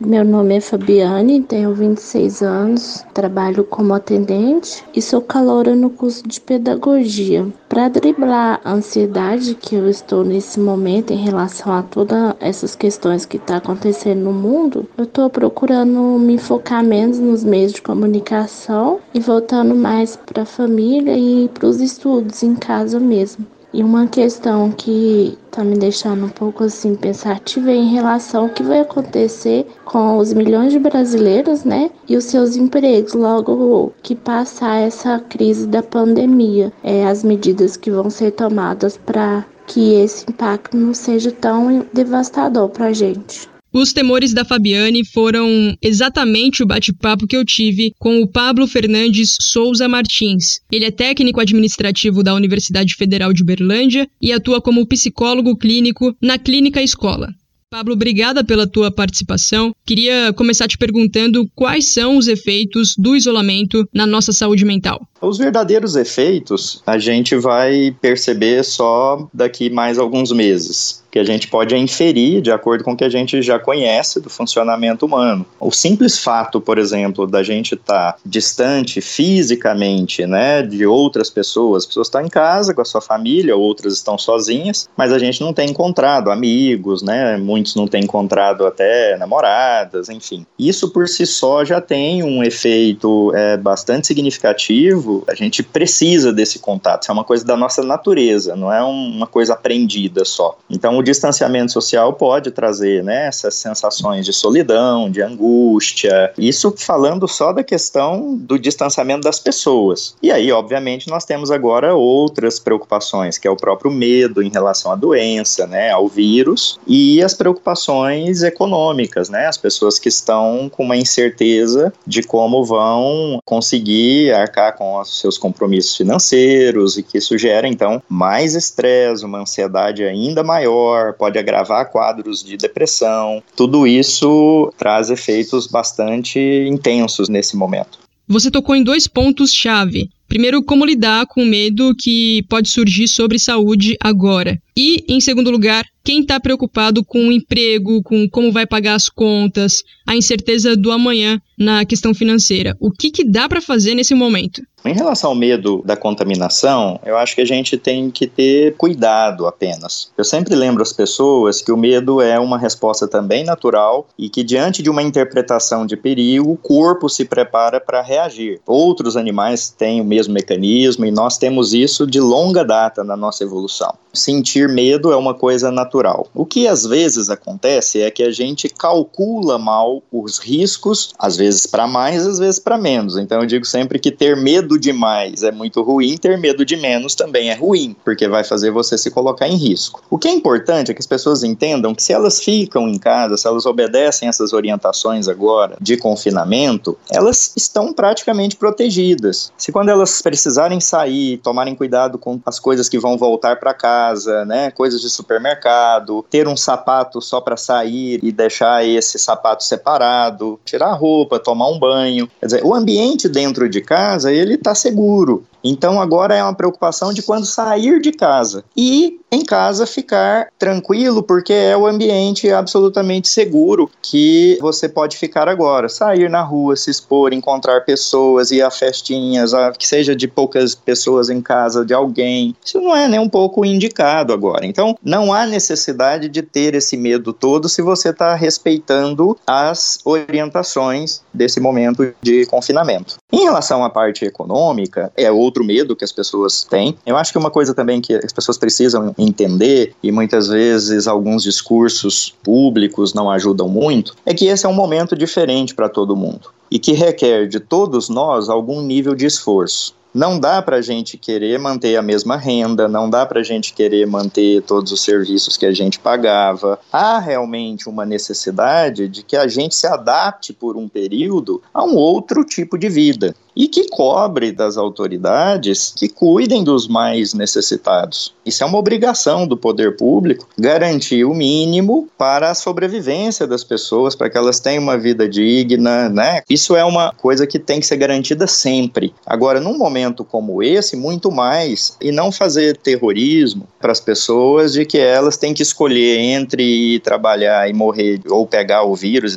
Meu nome é Fabiane, tenho 26 anos, trabalho como atendente e sou caloura no curso de pedagogia. Para driblar a ansiedade que eu estou nesse momento em relação a todas essas questões que estão tá acontecendo no mundo, eu estou procurando me focar menos nos meios de comunicação e voltando mais para a família e para os estudos em casa mesmo. E uma questão que está me deixando um pouco assim pensativa é em relação ao que vai acontecer com os milhões de brasileiros, né? E os seus empregos logo que passar essa crise da pandemia. É, as medidas que vão ser tomadas para que esse impacto não seja tão devastador para a gente.
Os temores da Fabiane foram exatamente o bate-papo que eu tive com o Pablo Fernandes Souza Martins. Ele é técnico administrativo da Universidade Federal de Berlândia e atua como psicólogo clínico na Clínica Escola. Pablo, obrigada pela tua participação. Queria começar te perguntando quais são os efeitos do isolamento na nossa saúde mental.
Os verdadeiros efeitos a gente vai perceber só daqui mais alguns meses que a gente pode inferir de acordo com o que a gente já conhece do funcionamento humano. O simples fato, por exemplo, da gente estar tá distante fisicamente, né, de outras pessoas, as pessoas estão em casa com a sua família, outras estão sozinhas, mas a gente não tem encontrado amigos, né, muitos não têm encontrado até namoradas, enfim. Isso por si só já tem um efeito é, bastante significativo. A gente precisa desse contato, isso é uma coisa da nossa natureza, não é uma coisa aprendida só. Então o distanciamento social pode trazer né, essas sensações de solidão, de angústia. Isso falando só da questão do distanciamento das pessoas. E aí, obviamente, nós temos agora outras preocupações, que é o próprio medo em relação à doença, né, ao vírus, e as preocupações econômicas, né, as pessoas que estão com uma incerteza de como vão conseguir arcar com os seus compromissos financeiros e que isso gera, então, mais estresse, uma ansiedade ainda maior pode agravar quadros de depressão. Tudo isso traz efeitos bastante intensos nesse momento.
Você tocou em dois pontos-chave. Primeiro, como lidar com o medo que pode surgir sobre saúde agora. E, em segundo lugar, quem está preocupado com o emprego, com como vai pagar as contas, a incerteza do amanhã na questão financeira. O que, que dá para fazer nesse momento?
Em relação ao medo da contaminação, eu acho que a gente tem que ter cuidado apenas. Eu sempre lembro às pessoas que o medo é uma resposta também natural e que, diante de uma interpretação de perigo, o corpo se prepara para reagir. Outros animais têm o mesmo mecanismo e nós temos isso de longa data na nossa evolução. Sentir medo é uma coisa natural. O que às vezes acontece é que a gente calcula mal os riscos, às vezes para mais, às vezes para menos. Então eu digo sempre que ter medo demais é muito ruim, ter medo de menos também é ruim, porque vai fazer você se colocar em risco. O que é importante é que as pessoas entendam que se elas ficam em casa, se elas obedecem essas orientações agora de confinamento, elas estão praticamente protegidas. Se quando elas precisarem sair, tomarem cuidado com as coisas que vão voltar para casa, né, coisas de supermercado, ter um sapato só para sair e deixar esse sapato separado, tirar a roupa, tomar um banho. Quer dizer, o ambiente dentro de casa, ele está seguro. Então agora é uma preocupação de quando sair de casa e em casa ficar tranquilo, porque é o ambiente absolutamente seguro que você pode ficar agora. Sair na rua, se expor, encontrar pessoas, ir a festinhas, a, que seja de poucas pessoas em casa de alguém. Isso não é nem um pouco indicado agora. Então não há necessidade de ter esse medo todo se você está respeitando as orientações desse momento de confinamento. Em relação à parte econômica, é outro medo que as pessoas têm. Eu acho que uma coisa também que as pessoas precisam entender, e muitas vezes alguns discursos públicos não ajudam muito, é que esse é um momento diferente para todo mundo e que requer de todos nós algum nível de esforço. Não dá para a gente querer manter a mesma renda, não dá para a gente querer manter todos os serviços que a gente pagava. Há realmente uma necessidade de que a gente se adapte por um período a um outro tipo de vida e que cobre das autoridades que cuidem dos mais necessitados. Isso é uma obrigação do poder público garantir o mínimo para a sobrevivência das pessoas, para que elas tenham uma vida digna, né? Isso é uma coisa que tem que ser garantida sempre. Agora, num momento como esse, muito mais, e não fazer terrorismo para as pessoas de que elas têm que escolher entre trabalhar e morrer ou pegar o vírus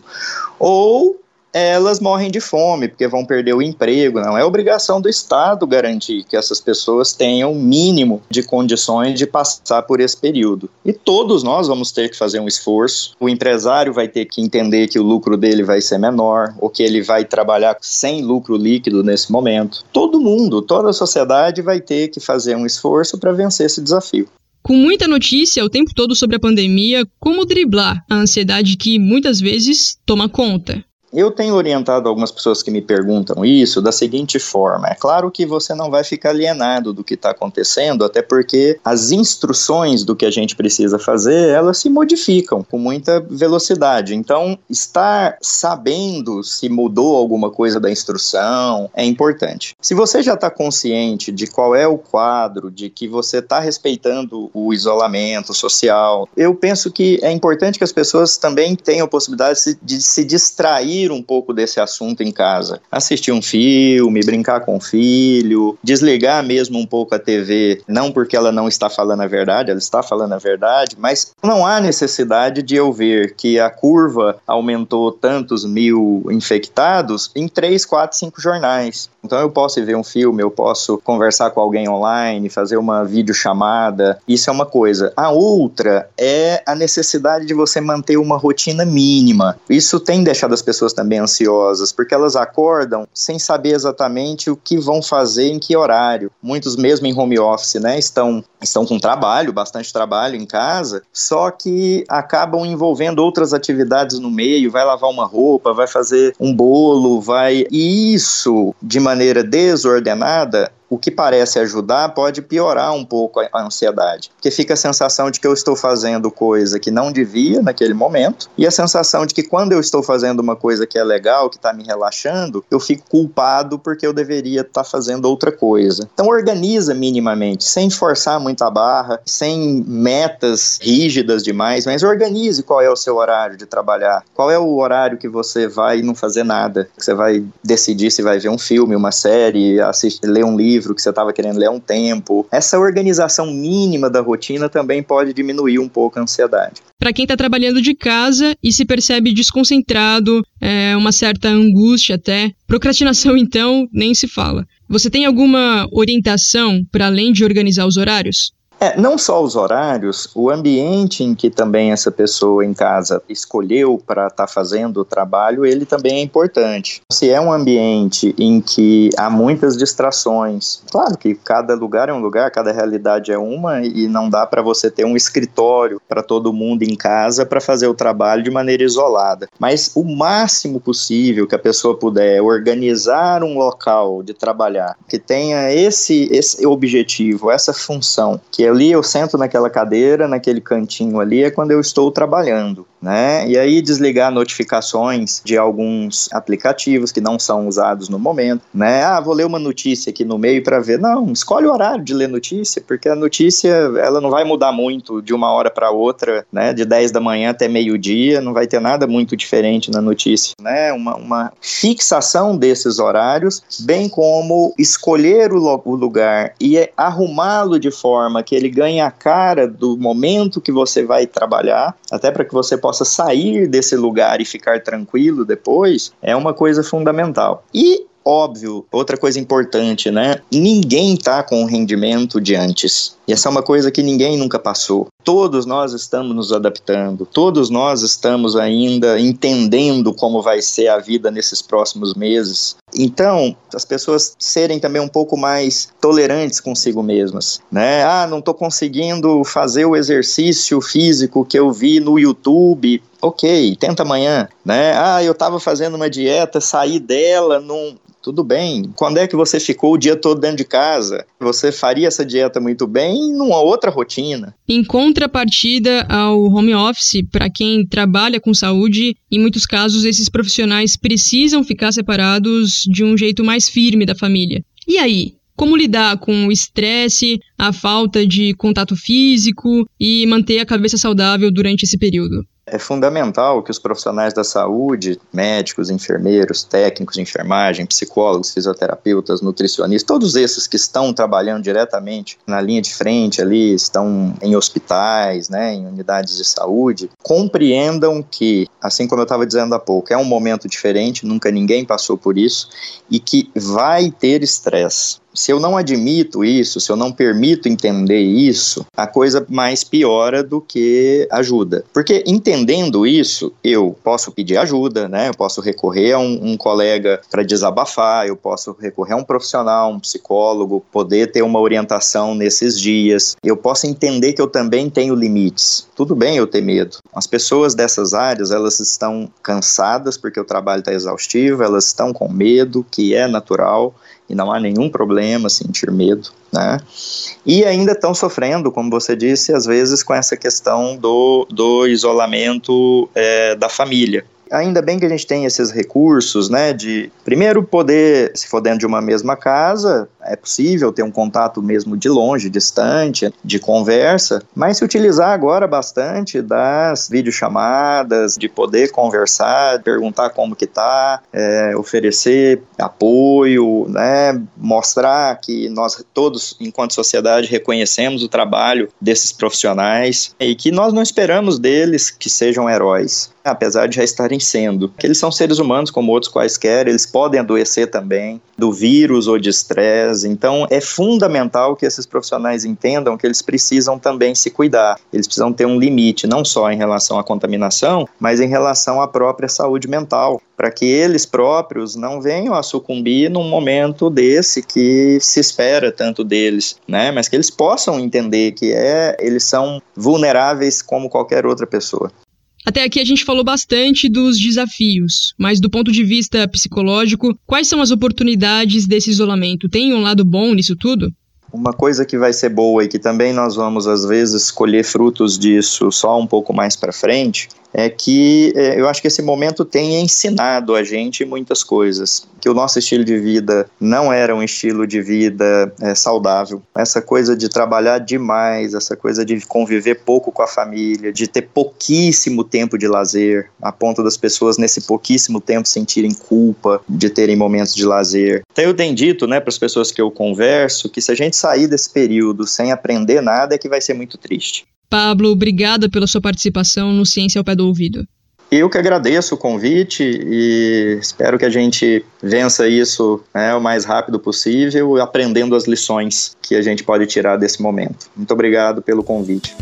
ou elas morrem de fome, porque vão perder o emprego. Não é obrigação do Estado garantir que essas pessoas tenham o mínimo de condições de passar por esse período. E todos nós vamos ter que fazer um esforço. O empresário vai ter que entender que o lucro dele vai ser menor, ou que ele vai trabalhar sem lucro líquido nesse momento. Todo mundo, toda a sociedade vai ter que fazer um esforço para vencer esse desafio.
Com muita notícia o tempo todo sobre a pandemia, como driblar a ansiedade que muitas vezes toma conta?
Eu tenho orientado algumas pessoas que me perguntam isso da seguinte forma: é claro que você não vai ficar alienado do que está acontecendo, até porque as instruções do que a gente precisa fazer elas se modificam com muita velocidade. Então, estar sabendo se mudou alguma coisa da instrução é importante. Se você já está consciente de qual é o quadro, de que você está respeitando o isolamento social, eu penso que é importante que as pessoas também tenham a possibilidade de se distrair sair um pouco desse assunto em casa. Assistir um filme, brincar com o filho, desligar mesmo um pouco a TV, não porque ela não está falando a verdade, ela está falando a verdade, mas não há necessidade de eu ver que a curva aumentou tantos mil infectados em três, quatro, cinco jornais. Então eu posso ver um filme, eu posso conversar com alguém online, fazer uma videochamada. Isso é uma coisa. A outra é a necessidade de você manter uma rotina mínima. Isso tem deixado as pessoas também ansiosas, porque elas acordam sem saber exatamente o que vão fazer em que horário. Muitos mesmo em home office, né, estão estão com trabalho, bastante trabalho em casa, só que acabam envolvendo outras atividades no meio, vai lavar uma roupa, vai fazer um bolo, vai e isso de maneira desordenada o que parece ajudar pode piorar um pouco a ansiedade, porque fica a sensação de que eu estou fazendo coisa que não devia naquele momento, e a sensação de que quando eu estou fazendo uma coisa que é legal, que está me relaxando, eu fico culpado porque eu deveria estar tá fazendo outra coisa. Então organiza minimamente, sem forçar muito a barra, sem metas rígidas demais, mas organize qual é o seu horário de trabalhar, qual é o horário que você vai não fazer nada, que você vai decidir se vai ver um filme, uma série, assistir, ler um livro livro que você estava querendo ler há um tempo. Essa organização mínima da rotina também pode diminuir um pouco a ansiedade.
Para quem está trabalhando de casa e se percebe desconcentrado, é, uma certa angústia até, procrastinação *laughs* então nem se fala. Você tem alguma orientação para além de organizar os horários?
É, não só os horários, o ambiente em que também essa pessoa em casa escolheu para estar tá fazendo o trabalho, ele também é importante. Se é um ambiente em que há muitas distrações, claro que cada lugar é um lugar, cada realidade é uma e não dá para você ter um escritório para todo mundo em casa para fazer o trabalho de maneira isolada. Mas o máximo possível que a pessoa puder organizar um local de trabalhar que tenha esse, esse objetivo, essa função, que é ali eu sento naquela cadeira, naquele cantinho ali, é quando eu estou trabalhando, né? E aí desligar notificações de alguns aplicativos que não são usados no momento, né? Ah, vou ler uma notícia aqui no meio para ver. Não, escolhe o horário de ler notícia, porque a notícia, ela não vai mudar muito de uma hora para outra, né? De 10 da manhã até meio-dia, não vai ter nada muito diferente na notícia, né? Uma, uma fixação desses horários, bem como escolher o, o lugar e arrumá-lo de forma que ele ganhe a cara do momento que você vai trabalhar, até para que você possa sair desse lugar e ficar tranquilo depois, é uma coisa fundamental. E óbvio, outra coisa importante, né? Ninguém tá com o rendimento de antes. E essa é uma coisa que ninguém nunca passou. Todos nós estamos nos adaptando, todos nós estamos ainda entendendo como vai ser a vida nesses próximos meses. Então, as pessoas serem também um pouco mais tolerantes consigo mesmas, né? Ah, não estou conseguindo fazer o exercício físico que eu vi no YouTube. Ok, tenta amanhã, né? Ah, eu estava fazendo uma dieta, saí dela, não Tudo bem. Quando é que você ficou o dia todo dentro de casa? Você faria essa dieta muito bem numa outra rotina.
Em contrapartida ao home office, para quem trabalha com saúde, em muitos casos esses profissionais precisam ficar separados de um jeito mais firme da família. E aí? Como lidar com o estresse, a falta de contato físico e manter a cabeça saudável durante esse período?
É fundamental que os profissionais da saúde, médicos, enfermeiros, técnicos de enfermagem, psicólogos, fisioterapeutas, nutricionistas, todos esses que estão trabalhando diretamente na linha de frente ali, estão em hospitais, né, em unidades de saúde, compreendam que, assim como eu estava dizendo há pouco, é um momento diferente, nunca ninguém passou por isso e que vai ter estresse se eu não admito isso, se eu não permito entender isso, a coisa mais piora do que ajuda. Porque entendendo isso, eu posso pedir ajuda, né? Eu posso recorrer a um, um colega para desabafar, eu posso recorrer a um profissional, um psicólogo, poder ter uma orientação nesses dias. Eu posso entender que eu também tenho limites. Tudo bem eu ter medo. As pessoas dessas áreas, elas estão cansadas porque o trabalho está exaustivo, elas estão com medo, que é natural e não há nenhum problema sentir medo, né? E ainda estão sofrendo, como você disse, às vezes com essa questão do, do isolamento é, da família ainda bem que a gente tem esses recursos, né, de primeiro poder, se for dentro de uma mesma casa, é possível ter um contato mesmo de longe, distante, de conversa, mas se utilizar agora bastante das videochamadas, de poder conversar, perguntar como que tá, é, oferecer apoio, né, mostrar que nós todos, enquanto sociedade, reconhecemos o trabalho desses profissionais e que nós não esperamos deles que sejam heróis apesar de já estarem sendo. Eles são seres humanos como outros quaisquer, eles podem adoecer também do vírus ou de estresse. Então, é fundamental que esses profissionais entendam que eles precisam também se cuidar. Eles precisam ter um limite, não só em relação à contaminação, mas em relação à própria saúde mental, para que eles próprios não venham a sucumbir num momento desse que se espera tanto deles, né? Mas que eles possam entender que é, eles são vulneráveis como qualquer outra pessoa.
Até aqui a gente falou bastante dos desafios, mas do ponto de vista psicológico, quais são as oportunidades desse isolamento? Tem um lado bom nisso tudo?
Uma coisa que vai ser boa e que também nós vamos às vezes colher frutos disso só um pouco mais para frente é que é, eu acho que esse momento tem ensinado a gente muitas coisas. Que o nosso estilo de vida não era um estilo de vida é, saudável. Essa coisa de trabalhar demais, essa coisa de conviver pouco com a família, de ter pouquíssimo tempo de lazer, a ponto das pessoas nesse pouquíssimo tempo sentirem culpa de terem momentos de lazer. Então eu tenho dito né, para as pessoas que eu converso que se a gente sair desse período sem aprender nada é que vai ser muito triste.
Pablo, obrigada pela sua participação no Ciência ao Pé do Ouvido.
Eu que agradeço o convite e espero que a gente vença isso né, o mais rápido possível, aprendendo as lições que a gente pode tirar desse momento. Muito obrigado pelo convite.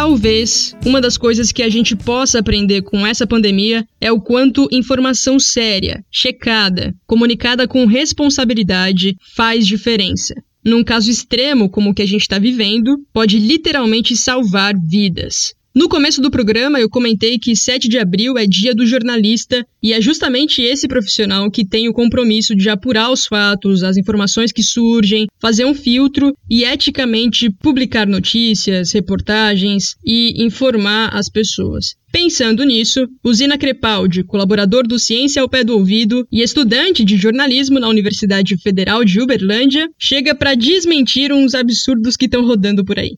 Talvez uma das coisas que a gente possa aprender com essa pandemia é o quanto informação séria, checada, comunicada com responsabilidade faz diferença. Num caso extremo como o que a gente está vivendo, pode literalmente salvar vidas. No começo do programa, eu comentei que 7 de abril é dia do jornalista e é justamente esse profissional que tem o compromisso de apurar os fatos, as informações que surgem, fazer um filtro e eticamente publicar notícias, reportagens e informar as pessoas. Pensando nisso, Usina Crepaldi, colaborador do Ciência ao Pé do Ouvido e estudante de jornalismo na Universidade Federal de Uberlândia, chega para desmentir uns absurdos que estão rodando por aí.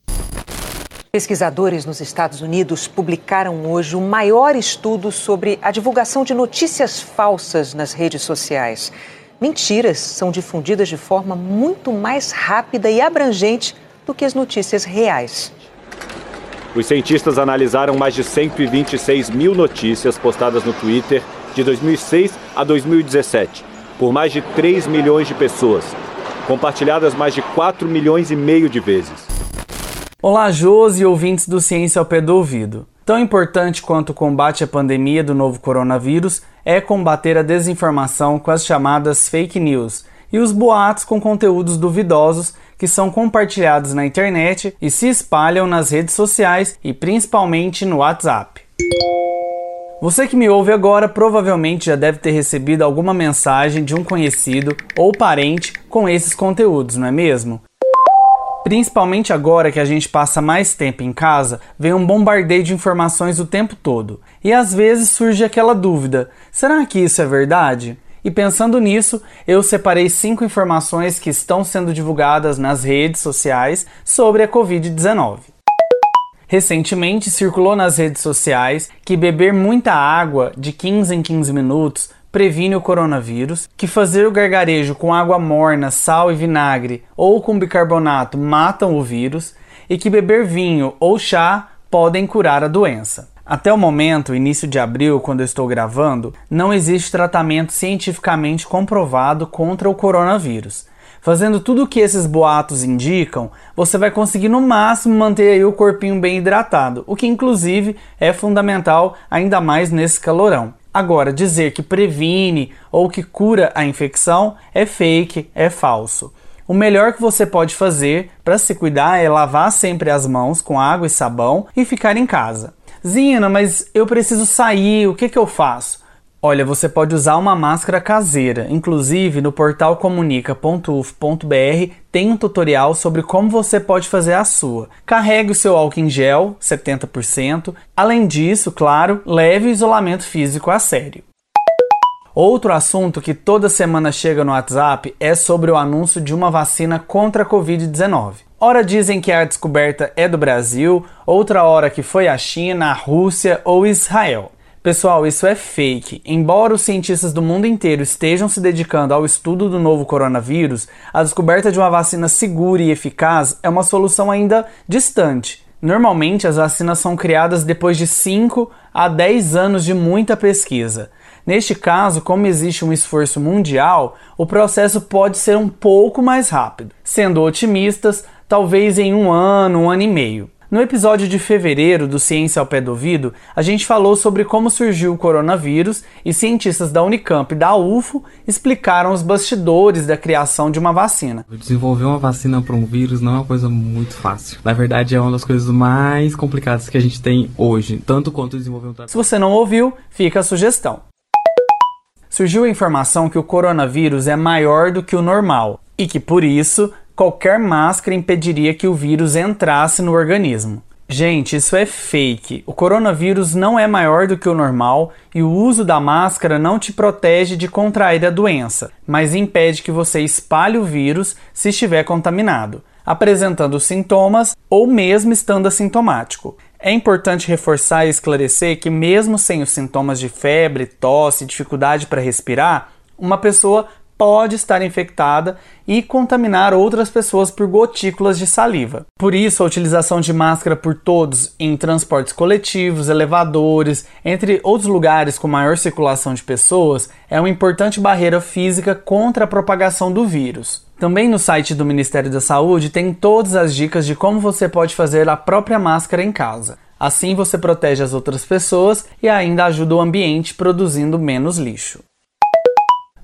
Pesquisadores nos Estados Unidos publicaram hoje o maior estudo sobre a divulgação de notícias falsas nas redes sociais. Mentiras são difundidas de forma muito mais rápida e abrangente do que as notícias reais.
Os cientistas analisaram mais de 126 mil notícias postadas no Twitter de 2006 a 2017, por mais de 3 milhões de pessoas, compartilhadas mais de 4 milhões e meio de vezes.
Olá, Josi e ouvintes do Ciência ao Pé do Ouvido. Tão importante quanto o combate à pandemia do novo coronavírus é combater a desinformação com as chamadas fake news e os boatos com conteúdos duvidosos que são compartilhados na internet e se espalham nas redes sociais e principalmente no WhatsApp. Você que me ouve agora provavelmente já deve ter recebido alguma mensagem de um conhecido ou parente com esses conteúdos, não é mesmo? Principalmente agora que a gente passa mais tempo em casa, vem um bombardeio de informações o tempo todo. E às vezes surge aquela dúvida: será que isso é verdade? E pensando nisso, eu separei cinco informações que estão sendo divulgadas nas redes sociais sobre a Covid-19. Recentemente circulou nas redes sociais que beber muita água de 15 em 15 minutos previne o coronavírus, que fazer o gargarejo com água morna, sal e vinagre ou com bicarbonato matam o vírus e que beber vinho ou chá podem curar a doença. Até o momento, início de abril, quando eu estou gravando, não existe tratamento cientificamente comprovado contra o coronavírus. Fazendo tudo o que esses boatos indicam, você vai conseguir no máximo manter o corpinho bem hidratado, o que inclusive é fundamental ainda mais nesse calorão. Agora, dizer que previne ou que cura a infecção é fake, é falso. O melhor que você pode fazer para se cuidar é lavar sempre as mãos com água e sabão e ficar em casa. Zina, mas eu preciso sair, o que, que eu faço? Olha, você pode usar uma máscara caseira. Inclusive, no portal comunica.uf.br tem um tutorial sobre como você pode fazer a sua. Carregue o seu álcool em gel, 70%. Além disso, claro, leve o isolamento físico a sério. Outro assunto que toda semana chega no WhatsApp é sobre o anúncio de uma vacina contra a Covid-19. Ora dizem que a descoberta é do Brasil, outra hora que foi a China, a Rússia ou Israel. Pessoal, isso é fake. Embora os cientistas do mundo inteiro estejam se dedicando ao estudo do novo coronavírus, a descoberta de uma vacina segura e eficaz é uma solução ainda distante. Normalmente, as vacinas são criadas depois de 5 a 10 anos de muita pesquisa. Neste caso, como existe um esforço mundial, o processo pode ser um pouco mais rápido. Sendo otimistas, talvez em um ano, um ano e meio. No episódio de fevereiro do Ciência ao Pé do Ouvido, a gente falou sobre como surgiu o coronavírus e cientistas da Unicamp e da UFO explicaram os bastidores da criação de uma vacina.
Desenvolver uma vacina para um vírus não é uma coisa muito fácil. Na verdade, é uma das coisas mais complicadas que a gente tem hoje, tanto quanto desenvolver um tratamento.
Se você não ouviu, fica a sugestão. Surgiu a informação que o coronavírus é maior do que o normal e que, por isso, qualquer máscara impediria que o vírus entrasse no organismo. Gente, isso é fake. O coronavírus não é maior do que o normal e o uso da máscara não te protege de contrair a doença, mas impede que você espalhe o vírus se estiver contaminado, apresentando sintomas ou mesmo estando assintomático. É importante reforçar e esclarecer que, mesmo sem os sintomas de febre, tosse dificuldade para respirar, uma pessoa pode estar infectada e contaminar outras pessoas por gotículas de saliva. Por isso, a utilização de máscara por todos em transportes coletivos, elevadores, entre outros lugares com maior circulação de pessoas, é uma importante barreira física contra a propagação do vírus. Também no site do Ministério da Saúde tem todas as dicas de como você pode fazer a própria máscara em casa. Assim você protege as outras pessoas e ainda ajuda o ambiente produzindo menos lixo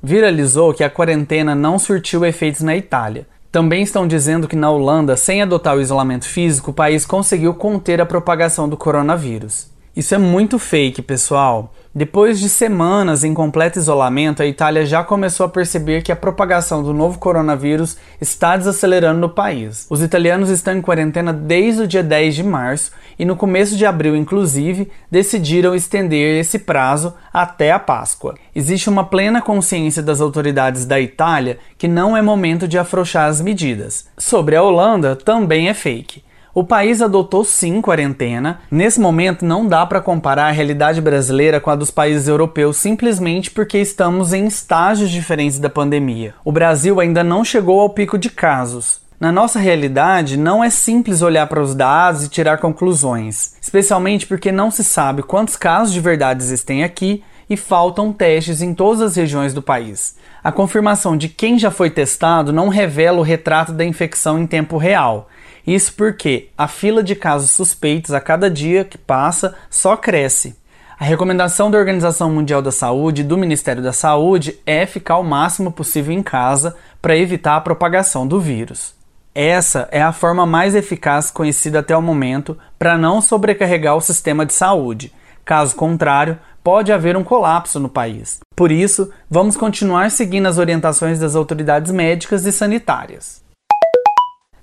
viralizou que a quarentena não surtiu efeitos na Itália. Também estão dizendo que na Holanda, sem adotar o isolamento físico, o país conseguiu conter a propagação do coronavírus. Isso é muito fake, pessoal. Depois de semanas em completo isolamento, a Itália já começou a perceber que a propagação do novo coronavírus está desacelerando no país. Os italianos estão em quarentena desde o dia 10 de março e no começo de abril, inclusive, decidiram estender esse prazo até a Páscoa. Existe uma plena consciência das autoridades da Itália que não é momento de afrouxar as medidas. Sobre a Holanda, também é fake. O país adotou sim quarentena. Nesse momento não dá para comparar a realidade brasileira com a dos países europeus simplesmente porque estamos em estágios diferentes da pandemia. O Brasil ainda não chegou ao pico de casos. Na nossa realidade, não é simples olhar para os dados e tirar conclusões, especialmente porque não se sabe quantos casos de verdade existem aqui e faltam testes em todas as regiões do país. A confirmação de quem já foi testado não revela o retrato da infecção em tempo real, isso porque a fila de casos suspeitos a cada dia que passa só cresce. A recomendação da Organização Mundial da Saúde e do Ministério da Saúde é ficar o máximo possível em casa para evitar a propagação do vírus. Essa é a forma mais eficaz conhecida até o momento para não sobrecarregar o sistema de saúde. Caso contrário, pode haver um colapso no país. Por isso, vamos continuar seguindo as orientações das autoridades médicas e sanitárias.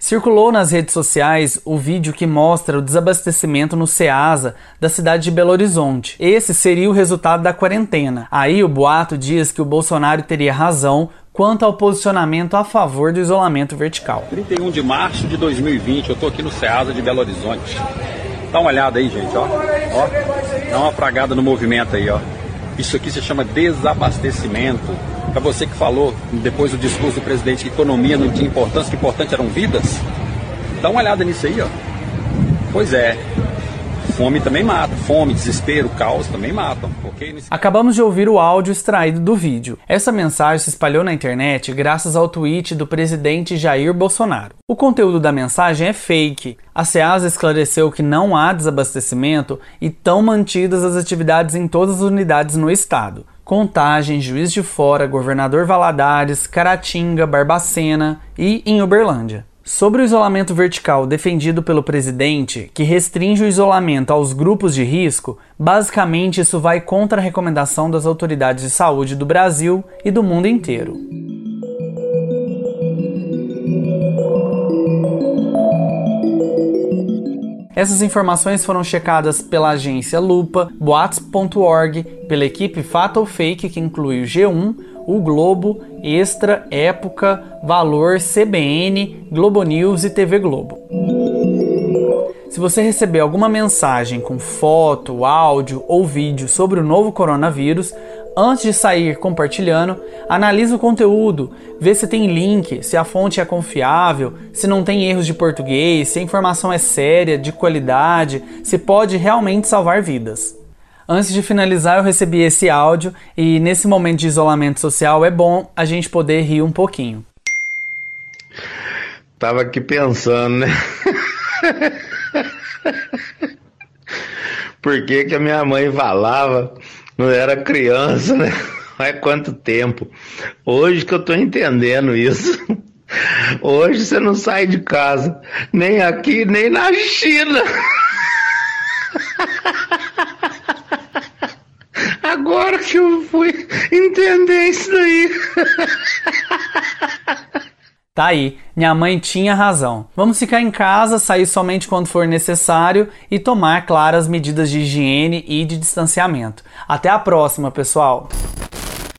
Circulou nas redes sociais o vídeo que mostra o desabastecimento no Ceasa da cidade de Belo Horizonte. Esse seria o resultado da quarentena. Aí o boato diz que o Bolsonaro teria razão quanto ao posicionamento a favor do isolamento vertical.
31 de março de 2020, eu estou aqui no Ceasa de Belo Horizonte. Dá uma olhada aí, gente, ó. ó. Dá uma fragada no movimento aí, ó. Isso aqui se chama desabastecimento. Para você que falou depois do discurso do presidente que economia não tinha importância, que importante eram vidas, dá uma olhada nisso aí, ó. Pois é, Fome também mata. Fome, desespero, caos também matam. Okay?
Acabamos de ouvir o áudio extraído do vídeo. Essa mensagem se espalhou na internet graças ao tweet do presidente Jair Bolsonaro. O conteúdo da mensagem é fake. A SEASA esclareceu que não há desabastecimento e estão mantidas as atividades em todas as unidades no estado. Contagem, Juiz de Fora, Governador Valadares, Caratinga, Barbacena e em Uberlândia. Sobre o isolamento vertical defendido pelo presidente, que restringe o isolamento aos grupos de risco, basicamente isso vai contra a recomendação das autoridades de saúde do Brasil e do mundo inteiro. Essas informações foram checadas pela agência Lupa, boatos.org, pela equipe Fato ou Fake, que inclui o G1, o Globo, Extra, Época, Valor, CBN, Globo News e TV Globo. Se você receber alguma mensagem com foto, áudio ou vídeo sobre o novo coronavírus, antes de sair compartilhando, analise o conteúdo, vê se tem link, se a fonte é confiável, se não tem erros de português, se a informação é séria, de qualidade, se pode realmente salvar vidas. Antes de finalizar, eu recebi esse áudio e nesse momento de isolamento social é bom a gente poder rir um pouquinho.
Tava aqui pensando, né? *laughs* Por que, que a minha mãe falava, não era criança, né? *laughs* Há quanto tempo. Hoje que eu tô entendendo isso. *laughs* Hoje você não sai de casa, nem aqui, nem na China. *laughs* Agora que eu fui entender isso daí.
Tá aí, minha mãe tinha razão. Vamos ficar em casa, sair somente quando for necessário e tomar claras medidas de higiene e de distanciamento. Até a próxima, pessoal!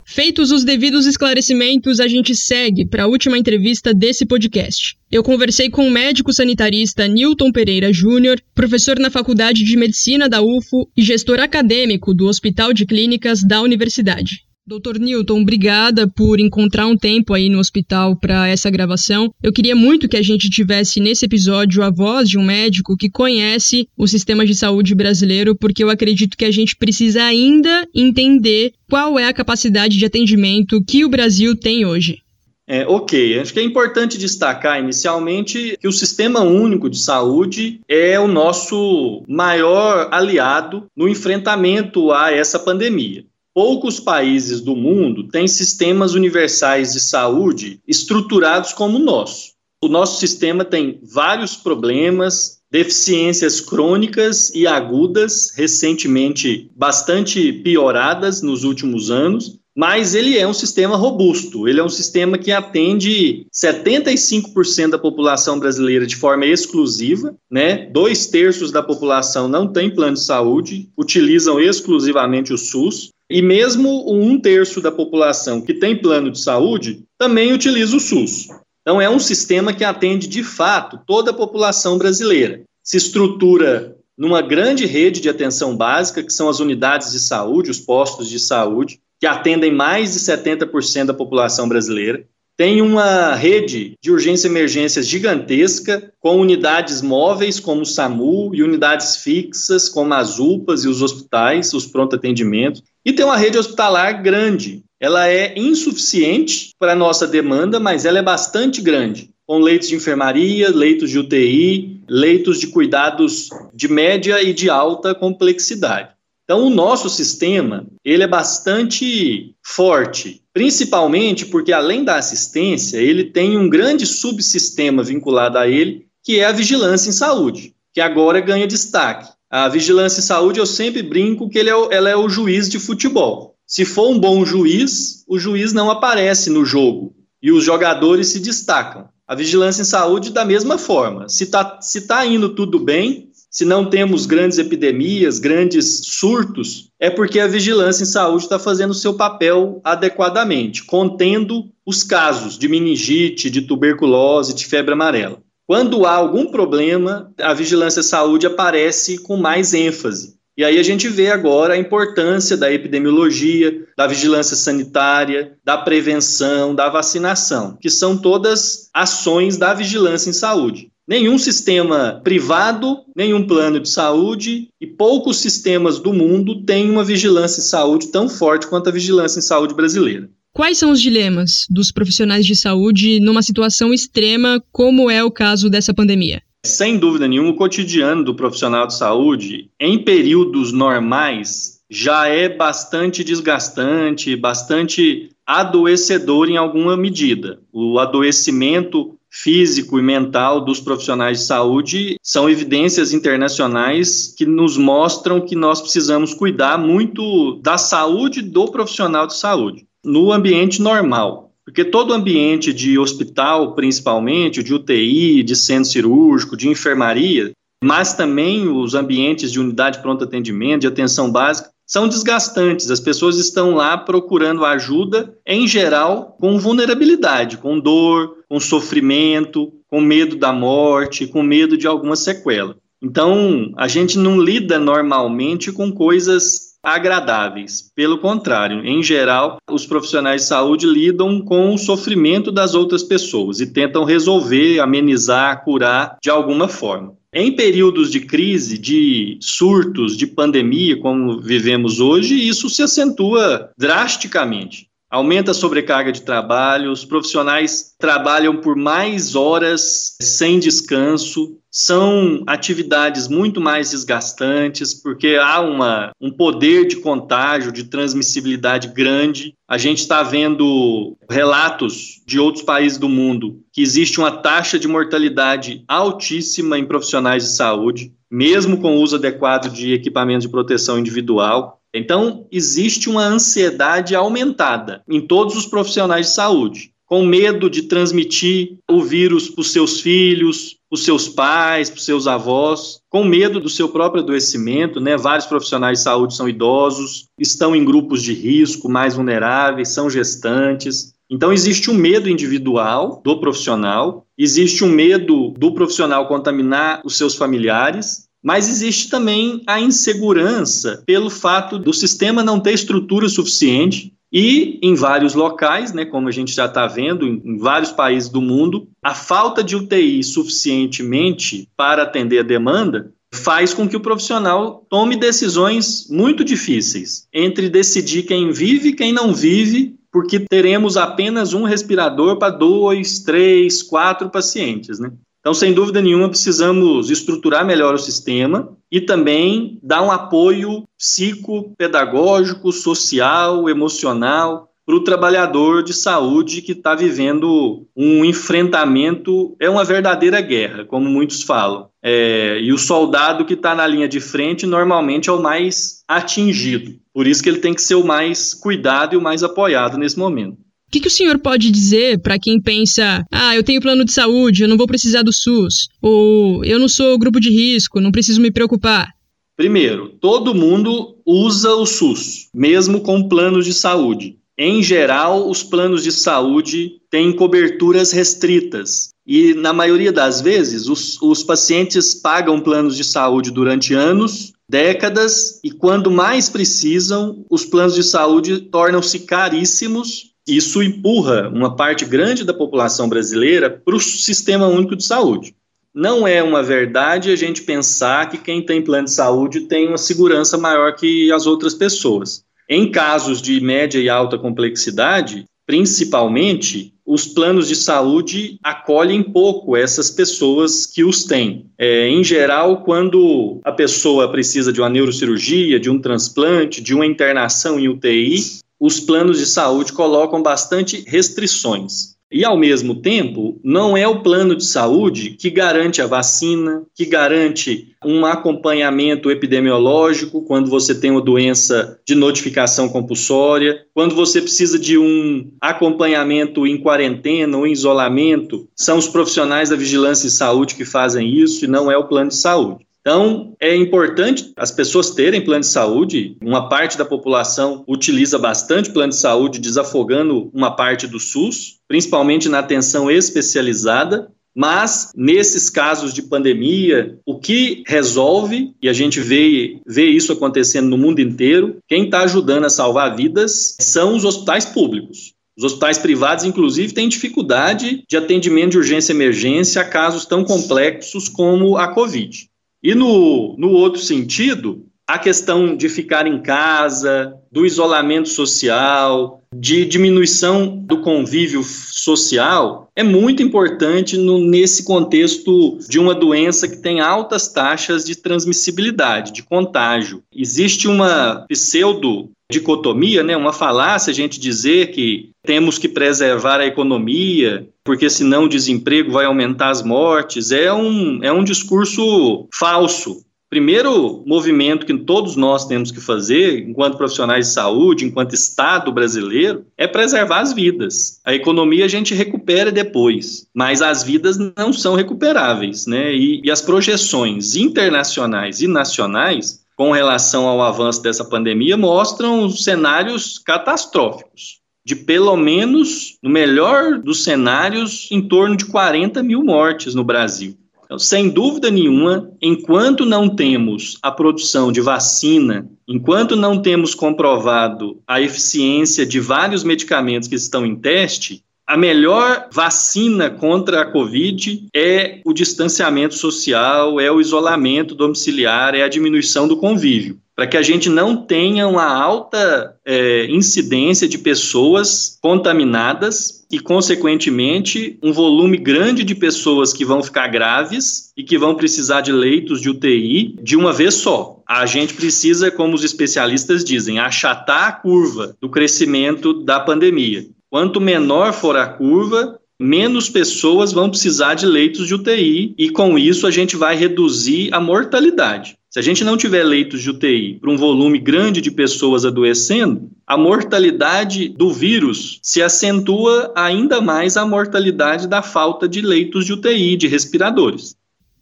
Feitos os devidos esclarecimentos, a gente segue para a última entrevista desse podcast. Eu conversei com o médico sanitarista Newton Pereira Júnior, professor na Faculdade de Medicina da UFO e gestor acadêmico do Hospital de Clínicas da Universidade. Doutor Newton, obrigada por encontrar um tempo aí no hospital para essa gravação. Eu queria muito que a gente tivesse nesse episódio a voz de um médico que conhece o sistema de saúde brasileiro, porque eu acredito que a gente precisa ainda entender qual é a capacidade de atendimento que o Brasil tem hoje.
É, ok, acho que é importante destacar inicialmente que o Sistema Único de Saúde é o nosso maior aliado no enfrentamento a essa pandemia. Poucos países do mundo têm sistemas universais de saúde estruturados como o nosso. O nosso sistema tem vários problemas, deficiências crônicas e agudas, recentemente bastante pioradas nos últimos anos, mas ele é um sistema robusto, ele é um sistema que atende 75% da população brasileira de forma exclusiva, né? Dois terços da população não tem plano de saúde, utilizam exclusivamente o SUS, e mesmo um terço da população que tem plano de saúde também utiliza o SUS. Então, é um sistema que atende de fato toda a população brasileira. Se estrutura numa grande rede de atenção básica, que são as unidades de saúde, os postos de saúde, que atendem mais de 70% da população brasileira. Tem uma rede de urgência e emergências gigantesca, com unidades móveis como o SAMU e unidades fixas como as UPAs e os hospitais, os pronto-atendimentos. E tem uma rede hospitalar grande. Ela é insuficiente para a nossa demanda, mas ela é bastante grande, com leitos de enfermaria, leitos de UTI, leitos de cuidados de média e de alta complexidade. Então, o nosso sistema, ele é bastante forte, principalmente porque, além da assistência, ele tem um grande subsistema vinculado a ele, que é a vigilância em saúde, que agora ganha destaque. A vigilância em saúde, eu sempre brinco que ele é o, ela é o juiz de futebol. Se for um bom juiz, o juiz não aparece no jogo e os jogadores se destacam. A vigilância em saúde, da mesma forma. Se está se tá indo tudo bem, se não temos grandes epidemias, grandes surtos, é porque a vigilância em saúde está fazendo o seu papel adequadamente, contendo os casos de meningite, de tuberculose, de febre amarela. Quando há algum problema, a vigilância em saúde aparece com mais ênfase. E aí a gente vê agora a importância da epidemiologia, da vigilância sanitária, da prevenção, da vacinação, que são todas ações da vigilância em saúde. Nenhum sistema privado, nenhum plano de saúde e poucos sistemas do mundo têm uma vigilância em saúde tão forte quanto a vigilância em saúde brasileira.
Quais são os dilemas dos profissionais de saúde numa situação extrema, como é o caso dessa pandemia?
Sem dúvida nenhuma, o cotidiano do profissional de saúde, em períodos normais, já é bastante desgastante, bastante adoecedor em alguma medida. O adoecimento físico e mental dos profissionais de saúde são evidências internacionais que nos mostram que nós precisamos cuidar muito da saúde do profissional de saúde no ambiente normal. Porque todo ambiente de hospital, principalmente, de UTI, de centro cirúrgico, de enfermaria, mas também os ambientes de unidade de pronto atendimento, de atenção básica, são desgastantes. As pessoas estão lá procurando ajuda, em geral, com vulnerabilidade, com dor, com sofrimento, com medo da morte, com medo de alguma sequela. Então, a gente não lida normalmente com coisas agradáveis. Pelo contrário, em geral, os profissionais de saúde lidam com o sofrimento das outras pessoas e tentam resolver, amenizar, curar de alguma forma. Em períodos de crise, de surtos, de pandemia, como vivemos hoje, isso se acentua drasticamente aumenta a sobrecarga de trabalho, os profissionais trabalham por mais horas sem descanso, são atividades muito mais desgastantes, porque há uma, um poder de contágio, de transmissibilidade grande. A gente está vendo relatos de outros países do mundo que existe uma taxa de mortalidade altíssima em profissionais de saúde, mesmo com o uso adequado de equipamentos de proteção individual. Então, existe uma ansiedade aumentada em todos os profissionais de saúde, com medo de transmitir o vírus para os seus filhos, para os seus pais, para os seus avós, com medo do seu próprio adoecimento, né? Vários profissionais de saúde são idosos, estão em grupos de risco, mais vulneráveis, são gestantes. Então, existe um medo individual do profissional, existe um medo do profissional contaminar os seus familiares, mas existe também a insegurança pelo fato do sistema não ter estrutura suficiente e em vários locais, né, como a gente já está vendo, em, vários países do mundo, a falta de UTI suficientemente para atender a demanda faz com que o profissional tome decisões muito difíceis entre decidir quem vive e quem não vive, porque teremos apenas um respirador para dois, três, quatro pacientes. Né? Então, sem dúvida nenhuma, precisamos estruturar melhor o sistema e também dar um apoio psicopedagógico, social, emocional para o trabalhador de saúde que está vivendo um enfrentamento, é uma verdadeira guerra, como muitos falam. É, e o soldado que está na linha de frente normalmente é o mais atingido. Por isso que ele tem que ser o mais cuidado e o mais apoiado nesse momento.
O que, que o senhor pode dizer para quem pensa, ah, eu tenho plano de saúde, eu não vou precisar do SUS, ou eu não sou grupo de risco, não preciso me preocupar?
Primeiro, todo mundo usa o SUS, mesmo com planos de saúde. Em geral, os planos de saúde têm coberturas restritas. E, na maioria das vezes, os, os pacientes pagam planos de saúde durante anos, décadas, e quando mais precisam, os planos de saúde tornam-se caríssimos isso empurra uma parte grande da população brasileira para o sistema único de saúde. Não é uma verdade a gente pensar que quem tem plano de saúde tem uma segurança maior que as outras pessoas. Em casos de média e alta complexidade, principalmente, os planos de saúde acolhem pouco essas pessoas que os têm. É, em geral, quando a pessoa precisa de uma neurocirurgia, de um transplante, de uma internação em UTI, os planos de saúde colocam bastante restrições. E, ao mesmo tempo, não é o plano de saúde que garante a vacina, que garante um acompanhamento epidemiológico quando você tem uma doença de notificação compulsória, quando você precisa de um acompanhamento em quarentena ou em isolamento, são os profissionais da vigilância e saúde que fazem isso e não é o plano de saúde. Então, é importante as pessoas terem plano de saúde. Uma parte da população utiliza bastante plano de saúde, desafogando uma parte do SUS, principalmente na atenção especializada. Mas, nesses casos de pandemia, o que resolve, e a gente vê, vê isso acontecendo no mundo inteiro, quem está ajudando a salvar vidas são os hospitais públicos. Os hospitais privados, inclusive, têm dificuldade de atendimento de urgência e emergência a casos tão complexos como a Covid. E no, no outro sentido, a questão de ficar em casa, do isolamento social, de diminuição do convívio social, é muito importante no, nesse contexto de uma doença que tem altas taxas de transmissibilidade, de contágio. Existe uma pseudo dicotomia, né, uma falácia a gente dizer que temos que preservar a economia, porque senão o desemprego vai aumentar as mortes, é um, é um discurso falso. Primeiro movimento que todos nós temos que fazer, enquanto profissionais de saúde, enquanto Estado brasileiro, é preservar as vidas. A economia a gente recupera depois, mas as vidas não são recuperáveis, né? E, e as projeções internacionais e nacionais com relação ao avanço dessa pandemia mostram cenários catastróficos. De pelo menos, no melhor dos cenários, em torno de 40 mil mortes no Brasil. Então, sem dúvida nenhuma, enquanto não temos a produção de vacina, enquanto não temos comprovado a eficiência de vários medicamentos que estão em teste, a melhor vacina contra a Covid é o distanciamento social, é o isolamento domiciliar, é a diminuição do convívio. Para que a gente não tenha uma alta é, incidência de pessoas contaminadas e, consequentemente, um volume grande de pessoas que vão ficar graves e que vão precisar de leitos de UTI de uma vez só. A gente precisa, como os especialistas dizem, achatar a curva do crescimento da pandemia. Quanto menor for a curva, menos pessoas vão precisar de leitos de UTI e com isso a gente vai reduzir a mortalidade. Se a gente não tiver leitos de UTI para um volume grande de pessoas adoecendo, a mortalidade do vírus se acentua ainda mais a mortalidade da falta de leitos de UTI, de respiradores.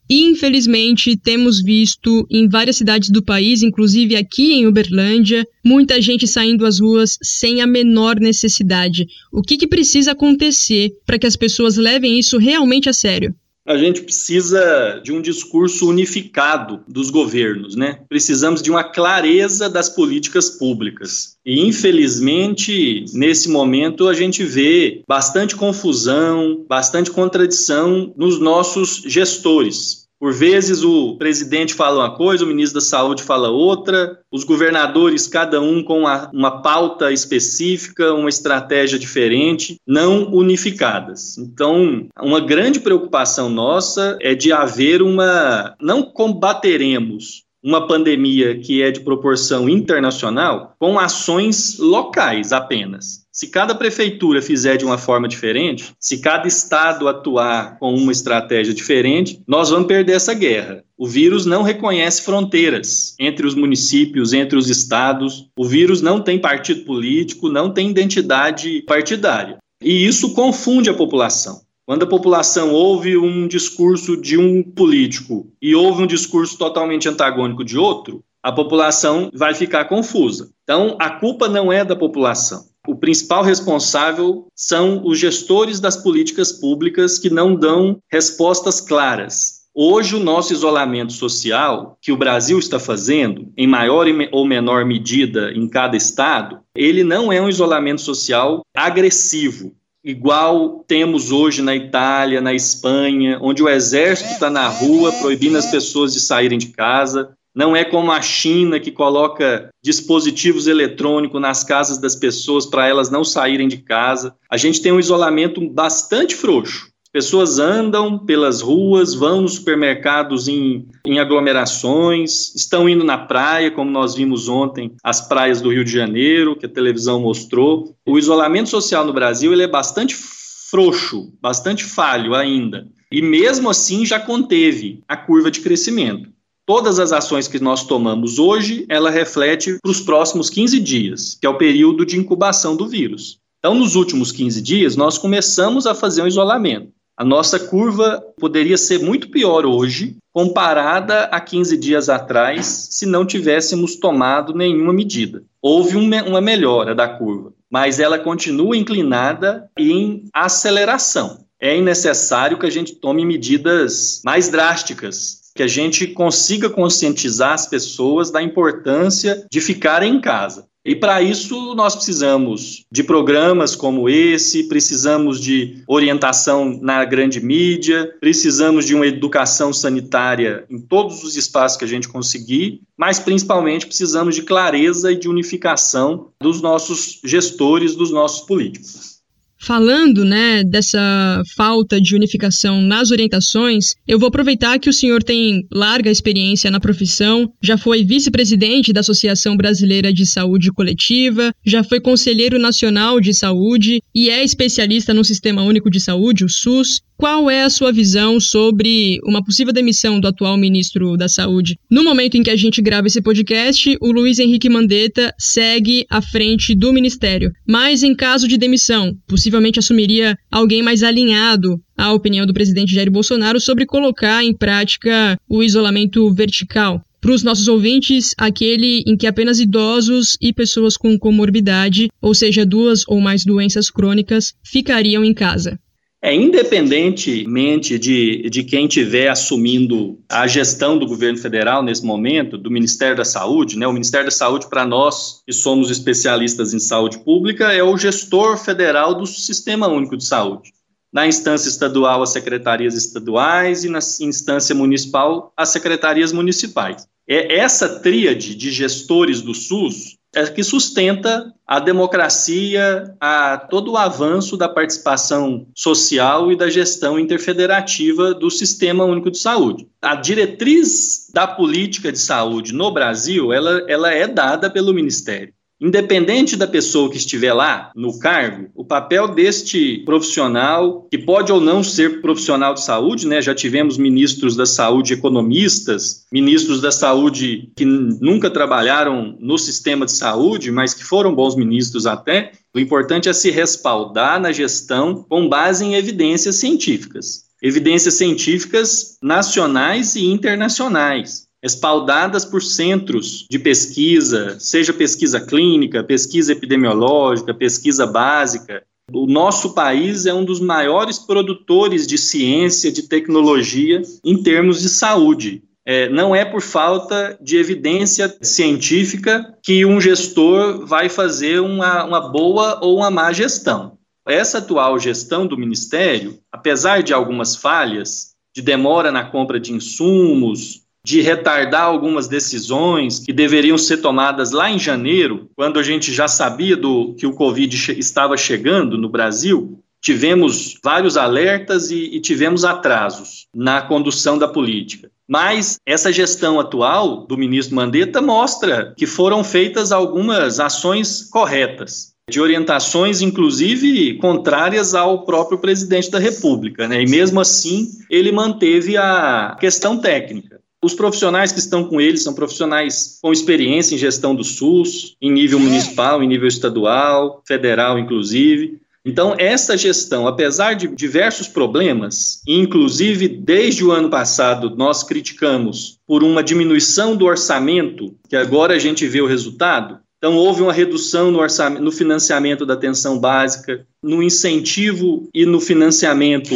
Infelizmente, temos visto em várias cidades do país, inclusive aqui em Uberlândia, muita gente saindo às ruas sem a menor necessidade. O que, que precisa acontecer para que as pessoas levem isso realmente a sério?
A gente precisa de um discurso unificado dos governos, né? Precisamos de uma clareza das políticas públicas. E, infelizmente, nesse momento, a gente vê bastante confusão, bastante contradição nos nossos gestores. Por vezes o presidente fala uma coisa, o ministro da Saúde fala outra, os governadores, cada um com uma, uma pauta específica, uma estratégia diferente, não unificadas. Então, uma grande preocupação nossa é de haver uma. Não combateremos uma pandemia que é de proporção internacional com ações locais apenas. Se cada prefeitura fizer de uma forma diferente, se cada estado atuar com uma estratégia diferente, nós vamos perder essa guerra. O vírus não reconhece fronteiras entre os municípios, entre os estados. O vírus não tem partido político, não tem identidade partidária. E isso confunde a população. Quando a população ouve um discurso de um político e ouve um discurso totalmente antagônico de outro, a população vai ficar confusa. Então, a culpa não é da população. O principal responsável são os gestores das políticas públicas que não dão respostas claras. Hoje, o nosso isolamento social, que o Brasil está fazendo, em maior ou menor medida em cada estado, ele não é um isolamento social agressivo, igual temos hoje na Itália, na Espanha, onde o exército está na rua proibindo as pessoas de saírem de casa, não é como a China que coloca dispositivos eletrônicos nas casas das pessoas para elas não saírem de casa. A gente tem um isolamento bastante frouxo. Pessoas andam pelas ruas, vão nos supermercados em, em aglomerações, estão indo na praia, como nós vimos ontem, as praias do Rio de Janeiro, que a televisão mostrou. O isolamento social no Brasil ele é bastante frouxo, bastante falho ainda. E mesmo assim já conteve a curva de crescimento. Todas as ações que nós tomamos hoje, ela reflete para os próximos 15 dias, que é o período de incubação do vírus. Então, nos últimos 15 dias, nós começamos a fazer um isolamento. A nossa curva poderia ser muito pior hoje, comparada a 15 dias atrás, se não tivéssemos tomado nenhuma medida. Houve uma melhora da curva, mas ela continua inclinada em aceleração. É necessário que a gente tome medidas mais drásticas, que a gente consiga conscientizar as pessoas da importância de ficarem em casa. E para isso nós precisamos de programas como esse, precisamos de orientação na grande mídia, precisamos de uma educação sanitária em todos os espaços que a gente conseguir, mas principalmente precisamos de clareza e de unificação dos nossos gestores, dos nossos políticos.
Falando, né, dessa falta de unificação nas orientações, eu vou aproveitar que o senhor tem larga experiência na profissão, já foi vice-presidente da Associação Brasileira de Saúde Coletiva, já foi conselheiro nacional de saúde e é especialista no Sistema Único de Saúde, o SUS. Qual é a sua visão sobre uma possível demissão do atual ministro da Saúde? No momento em que a gente grava esse podcast, o Luiz Henrique Mandetta segue à frente do ministério. Mas em caso de demissão, possivelmente assumiria alguém mais alinhado à opinião do presidente Jair Bolsonaro sobre colocar em prática o isolamento vertical para os nossos ouvintes, aquele em que apenas idosos e pessoas com comorbidade, ou seja, duas ou mais doenças crônicas, ficariam em casa.
É, independentemente de, de quem estiver assumindo a gestão do governo federal nesse momento, do Ministério da Saúde, né? O Ministério da Saúde, para nós que somos especialistas em saúde pública, é o gestor federal do Sistema Único de Saúde. Na instância estadual, as secretarias estaduais e na instância municipal, as secretarias municipais. É essa tríade de gestores do SUS é que sustenta a democracia, a todo o avanço da participação social e da gestão interfederativa do Sistema Único de Saúde. A diretriz da política de saúde no Brasil, ela, ela é dada pelo Ministério. Independente da pessoa que estiver lá no cargo, o papel deste profissional, que pode ou não ser profissional de saúde, né? Já tivemos ministros da saúde economistas, ministros da saúde que nunca trabalharam no sistema de saúde, mas que foram bons ministros até. O importante é se respaldar na gestão com base em evidências científicas. Evidências científicas nacionais e internacionais respaldadas por centros de pesquisa, seja pesquisa clínica, pesquisa epidemiológica, pesquisa básica. O nosso país é um dos maiores produtores de ciência, de tecnologia em termos de saúde. É, não é por falta de evidência científica que um gestor vai fazer uma, uma boa ou uma má gestão. Essa atual gestão do Ministério, apesar de algumas falhas, de demora na compra de insumos, de retardar algumas decisões que deveriam ser tomadas lá em janeiro, quando a gente já sabia do que o Covid che estava chegando no Brasil, tivemos vários alertas e, e tivemos atrasos na condução da política. Mas essa gestão atual do ministro Mandetta mostra que foram feitas algumas ações corretas, de orientações, inclusive, contrárias ao próprio presidente da República. Né? E mesmo assim, ele manteve a questão técnica. Os profissionais que estão com eles são profissionais com experiência em gestão do SUS, em nível municipal, em nível estadual, federal, inclusive. Então, essa gestão, apesar de diversos problemas, inclusive desde o ano passado nós criticamos por uma diminuição do orçamento, que agora a gente vê o resultado, então, houve uma redução no, no financiamento da atenção básica, no incentivo e no financiamento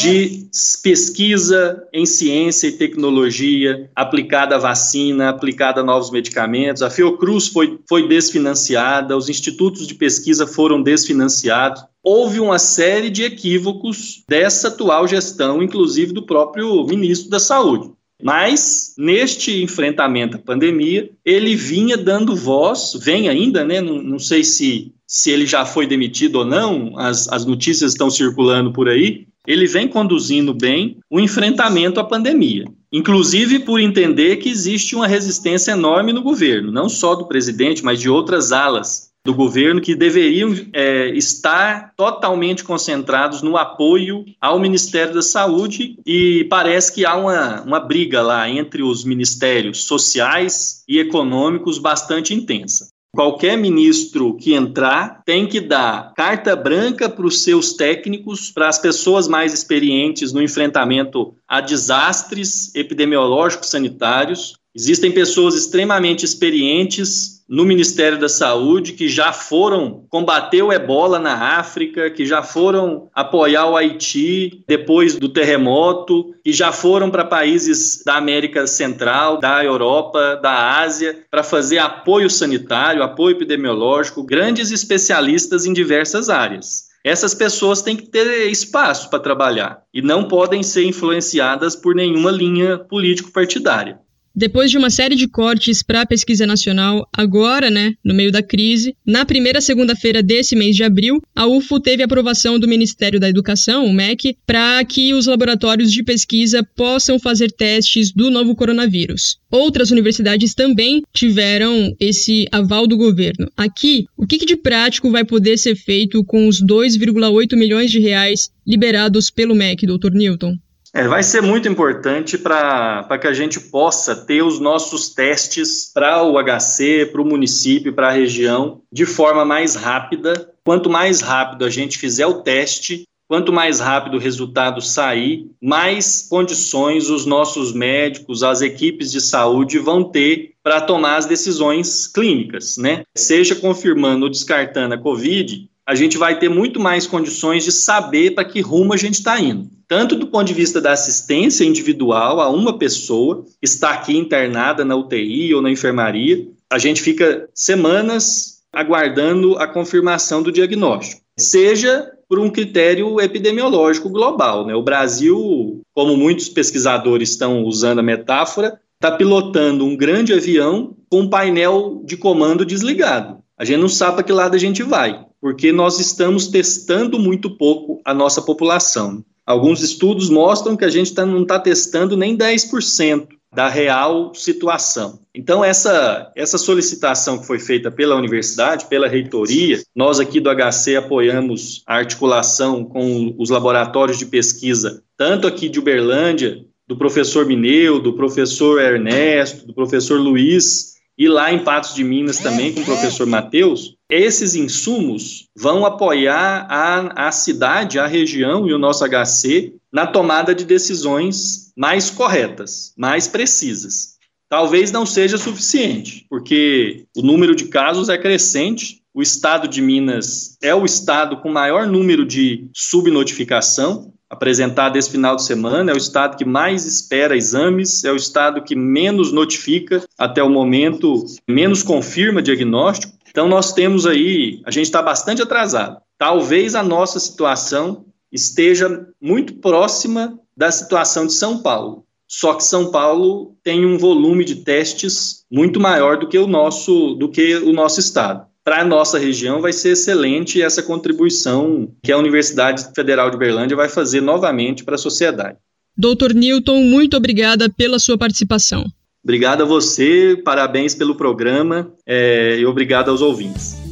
de pesquisa em ciência e tecnologia aplicada à vacina, aplicada a novos medicamentos. A Fiocruz foi, foi desfinanciada, os institutos de pesquisa foram desfinanciados. Houve uma série de equívocos dessa atual gestão, inclusive do próprio ministro da Saúde. Mas, neste enfrentamento à pandemia, ele vinha dando voz, vem ainda, né? Não, não sei se, se ele já foi demitido ou não, as, as notícias estão circulando por aí. Ele vem conduzindo bem o enfrentamento à pandemia, inclusive por entender que existe uma resistência enorme no governo, não só do presidente, mas de outras alas do governo que deveriam é, estar totalmente concentrados no apoio ao Ministério da Saúde e parece que há uma, uma briga lá entre os ministérios sociais e econômicos bastante intensa. Qualquer ministro que entrar tem que dar carta branca para os seus técnicos, para as pessoas mais experientes no enfrentamento a desastres epidemiológicos sanitários. Existem pessoas extremamente experientes no Ministério da Saúde que já foram combater o ebola na África, que já foram apoiar o Haiti depois do terremoto, que já foram para países da América Central, da Europa, da Ásia, para fazer apoio sanitário, apoio epidemiológico, grandes especialistas em diversas áreas. Essas pessoas têm que ter espaço para trabalhar e não podem ser influenciadas por nenhuma linha político-partidária.
Depois de uma série de cortes para a pesquisa nacional, agora, né, no meio da crise, na primeira segunda-feira desse mês de abril, a UFO teve aprovação do Ministério da Educação, o MEC, para que os laboratórios de pesquisa possam fazer testes do novo coronavírus. Outras universidades também tiveram esse aval do governo. Aqui, o que de prático vai poder ser feito com os 2,8 milhões de reais liberados pelo MEC, doutor Newton?
É, vai ser muito importante para que a gente possa ter os nossos testes para o HC, para o município, para a região, de forma mais rápida. Quanto mais rápido a gente fizer o teste, quanto mais rápido o resultado sair, mais condições os nossos médicos, as equipes de saúde vão ter para tomar as decisões clínicas, né? Seja confirmando ou descartando a Covid, a gente vai ter muito mais condições de saber para que rumo a gente está indo tanto do ponto de vista da assistência individual a uma pessoa que está aqui internada na UTI ou na enfermaria, a gente fica semanas aguardando a confirmação do diagnóstico, seja por um critério epidemiológico global. Né? O Brasil, como muitos pesquisadores estão usando a metáfora, está pilotando um grande avião com um painel de comando desligado. A gente não sabe para que lado a gente vai, porque nós estamos testando muito pouco a nossa população. Alguns estudos mostram que a gente tá, não está testando nem 10% da real situação. Então, essa, essa solicitação que foi feita pela universidade, pela reitoria, nós aqui do HC apoiamos a articulação com os laboratórios de pesquisa, tanto aqui de Uberlândia, do professor Mineu, do professor Ernesto, do professor Luiz, e lá em Patos de Minas também com o professor Matheus, esses insumos vão apoiar a, a cidade, a região e o nosso HC na tomada de decisões mais corretas, mais precisas. Talvez não seja suficiente, porque o número de casos é crescente. O estado de Minas é o estado com maior número de subnotificação apresentado esse final de semana, é o estado que mais espera exames, é o estado que menos notifica até o momento, menos confirma diagnóstico. Então, nós temos aí, a gente está bastante atrasado. Talvez a nossa situação esteja muito próxima da situação de São Paulo. Só que São Paulo tem um volume de testes muito maior do que o nosso, do que o nosso estado para a nossa região vai ser excelente essa contribuição que a Universidade Federal de Berlândia vai fazer novamente para a sociedade.
Doutor Newton, muito obrigada pela sua participação.
Obrigado a você, parabéns pelo programa é, e obrigado aos ouvintes.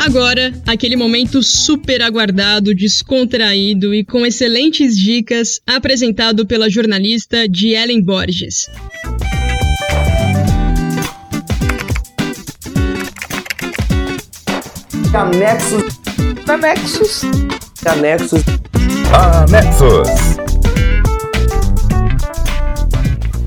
Agora, aquele momento super aguardado, descontraído e com excelentes dicas, apresentado pela jornalista Ellen Borges.
Anexos. Anexos. Anexos.
Anexos.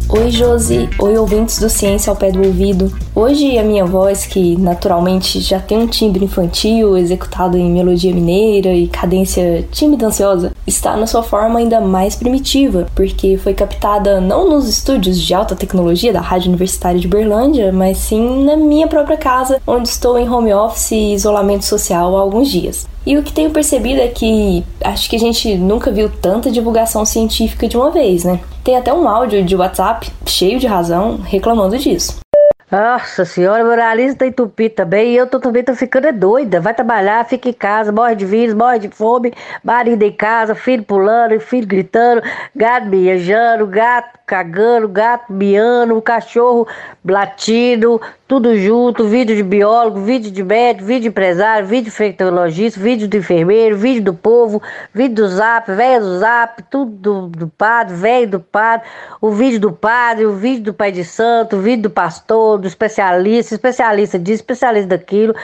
Oi, Josi. Oi, ouvintes do Ciência ao Pé do Ouvido. Hoje a minha voz, que naturalmente já tem um timbre infantil executado em melodia mineira e cadência tímida ansiosa, está na sua forma ainda mais primitiva, porque foi captada não nos estúdios de alta tecnologia da Rádio Universitária de Berlândia, mas sim na minha própria casa, onde estou em home office e isolamento social há alguns dias. E o que tenho percebido é que acho que a gente nunca viu tanta divulgação científica de uma vez, né? Tem até um áudio de WhatsApp cheio de razão reclamando disso.
Nossa senhora, meu nariz tá entupido também e eu tô, também tô ficando é doida. Vai trabalhar, fica em casa, morre de vírus, morre de fome, marido em casa, filho pulando, filho gritando, gato miejando, gato cagando, gato miando, cachorro latindo, tudo junto, vídeo de biólogo, vídeo de médico, vídeo de empresário, vídeo de infectologista, vídeo do enfermeiro, vídeo do povo, vídeo do zap, velho do zap, tudo do, do padre, velho do padre, o vídeo do padre, o vídeo do pai de santo, o vídeo do pastor, do especialista, especialista disso, especialista daquilo.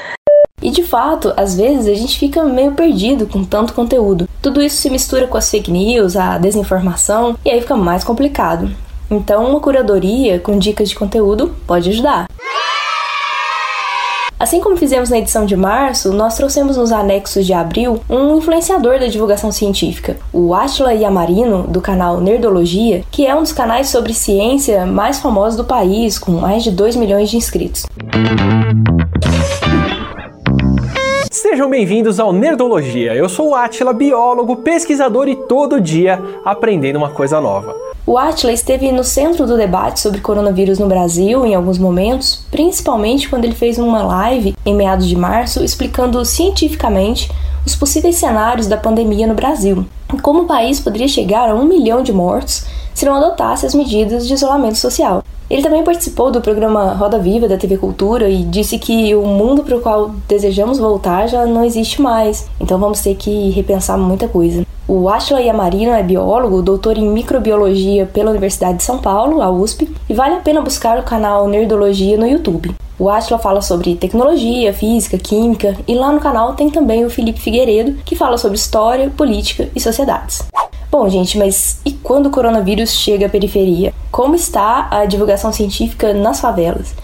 E de fato, às vezes a gente fica meio perdido com tanto conteúdo. Tudo isso se mistura com as fake news, a desinformação, e aí fica mais complicado. Então, uma curadoria com dicas de conteúdo pode ajudar. Assim como fizemos na edição de março, nós trouxemos nos anexos de abril um influenciador da divulgação científica, o Atila Yamarino, do canal Nerdologia, que é um dos canais sobre ciência mais famosos do país, com mais de 2 milhões de inscritos.
Sejam bem-vindos ao Nerdologia. Eu sou o Atila, biólogo, pesquisador e todo dia aprendendo uma coisa nova.
O Atila esteve no centro do debate sobre coronavírus no Brasil em alguns momentos, principalmente quando ele fez uma live em meados de março explicando cientificamente os possíveis cenários da pandemia no Brasil e como o país poderia chegar a um milhão de mortos se não adotasse as medidas de isolamento social. Ele também participou do programa Roda Viva da TV Cultura e disse que o mundo para o qual desejamos voltar já não existe mais, então vamos ter que repensar muita coisa. O Ashla Yamarino é biólogo, doutor em microbiologia pela Universidade de São Paulo, a USP, e vale a pena buscar o canal Nerdologia no YouTube. O Ashla fala sobre tecnologia, física, química, e lá no canal tem também o Felipe Figueiredo, que fala sobre história, política e sociedades. Bom, gente, mas e quando o coronavírus chega à periferia? Como está a divulgação científica nas favelas?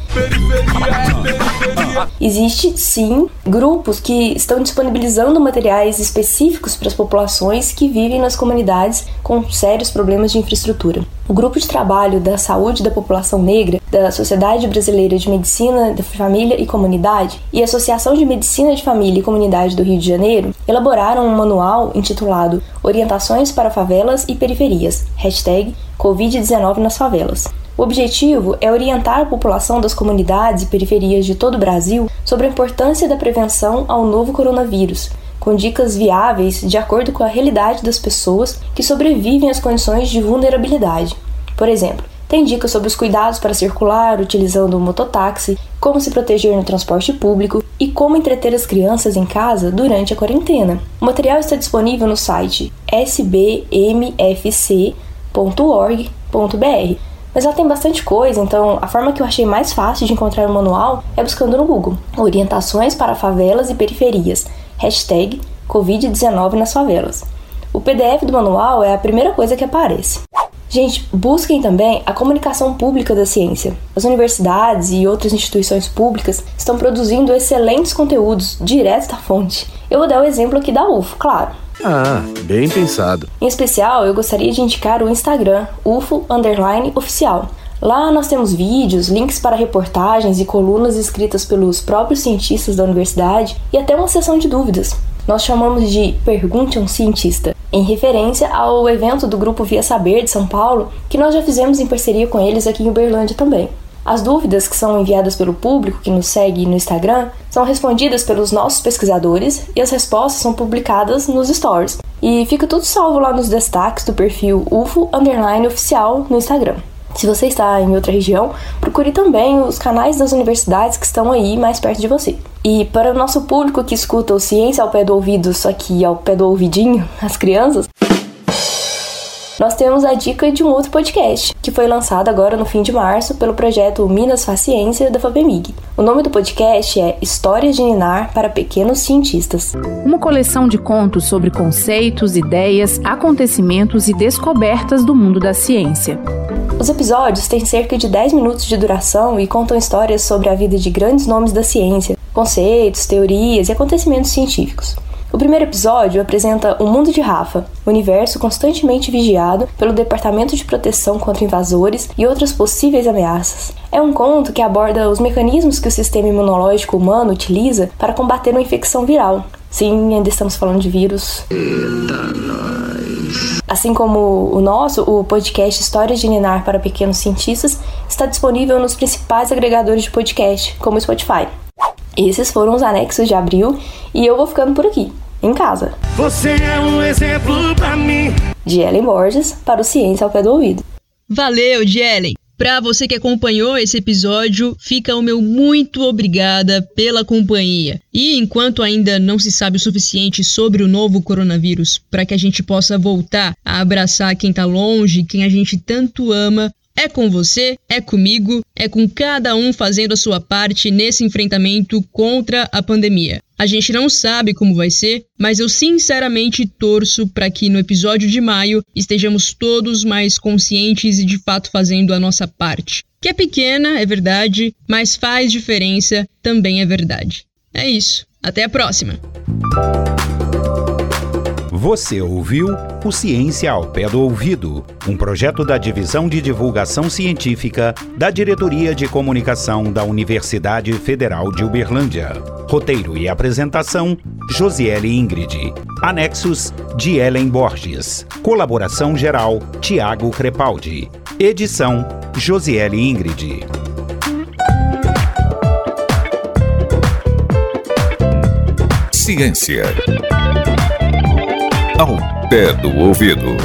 Existe sim grupos que estão disponibilizando materiais específicos para as populações que vivem nas comunidades com sérios problemas de infraestrutura. O Grupo de Trabalho da Saúde da População Negra da Sociedade Brasileira de Medicina da Família e Comunidade e a Associação de Medicina de Família e Comunidade do Rio de Janeiro elaboraram um manual intitulado Orientações para Favelas e Periferias, hashtag Covid-19 nas favelas. O objetivo é orientar a população das comunidades e periferias de todo o Brasil sobre a importância da prevenção ao novo coronavírus, com dicas viáveis de acordo com a realidade das pessoas que sobrevivem às condições de vulnerabilidade. Por exemplo, tem dicas sobre os cuidados para circular utilizando o mototáxi, como se proteger no transporte público e como entreter as crianças em casa durante a quarentena. O material está disponível no site sbmfc.org.br mas lá tem bastante coisa, então a forma que eu achei mais fácil de encontrar o manual é buscando no Google Orientações para favelas e periferias, hashtag Covid-19 nas favelas. O PDF do manual é a primeira coisa que aparece. Gente, busquem também a comunicação pública da ciência. As universidades e outras instituições públicas estão produzindo excelentes conteúdos direto da fonte. Eu vou dar o exemplo aqui da UFO, claro.
Ah, bem pensado.
Em especial, eu gostaria de indicar o Instagram UFO Underline Oficial. Lá nós temos vídeos, links para reportagens e colunas escritas pelos próprios cientistas da universidade e até uma sessão de dúvidas. Nós chamamos de Pergunte a um Cientista, em referência ao evento do grupo Via Saber de São Paulo, que nós já fizemos em parceria com eles aqui em Uberlândia também. As dúvidas que são enviadas pelo público que nos segue no Instagram são respondidas pelos nossos pesquisadores e as respostas são publicadas nos stories. E fica tudo salvo lá nos destaques do perfil UFO Underline Oficial no Instagram. Se você está em outra região, procure também os canais das universidades que estão aí mais perto de você. E para o nosso público que escuta o Ciência ao pé do ouvido, só que ao pé do ouvidinho, as crianças, nós temos a dica de um outro podcast, que foi lançado agora no fim de março pelo projeto Minas Faz Ciência da FAPEMIG. O nome do podcast é Histórias de Ninar para Pequenos Cientistas.
Uma coleção de contos sobre conceitos, ideias, acontecimentos e descobertas do mundo da ciência.
Os episódios têm cerca de 10 minutos de duração e contam histórias sobre a vida de grandes nomes da ciência, conceitos, teorias e acontecimentos científicos. O primeiro episódio apresenta o mundo de Rafa, universo constantemente vigiado pelo Departamento de Proteção contra Invasores e outras possíveis ameaças. É um conto que aborda os mecanismos que o sistema imunológico humano utiliza para combater uma infecção viral. Sim, ainda estamos falando de vírus. Assim como o nosso, o podcast Histórias de Ninar para Pequenos Cientistas está disponível nos principais agregadores de podcast, como o Spotify. Esses foram os anexos de abril e eu vou ficando por aqui, em casa.
Você é um exemplo pra mim.
De Ellen Borges para o Ciência ao Pé do Ouvido.
Valeu, Ellen! Para você que acompanhou esse episódio, fica o meu muito obrigada pela companhia. E enquanto ainda não se sabe o suficiente sobre o novo coronavírus para que a gente possa voltar a abraçar quem está longe, quem a gente tanto ama, é com você, é comigo, é com cada um fazendo a sua parte nesse enfrentamento contra a pandemia. A gente não sabe como vai ser, mas eu sinceramente torço para que no episódio de maio estejamos todos mais conscientes e de fato fazendo a nossa parte. Que é pequena, é verdade, mas faz diferença, também é verdade. É isso. Até a próxima!
Você ouviu o Ciência ao Pé do Ouvido, um projeto da Divisão de Divulgação Científica da Diretoria de Comunicação da Universidade Federal de Uberlândia. Roteiro e apresentação: Josiele Ingrid. Anexos de Ellen Borges. Colaboração geral: Tiago Crepaldi. Edição: Josiele Ingrid.
Ciência ao pé do ouvido.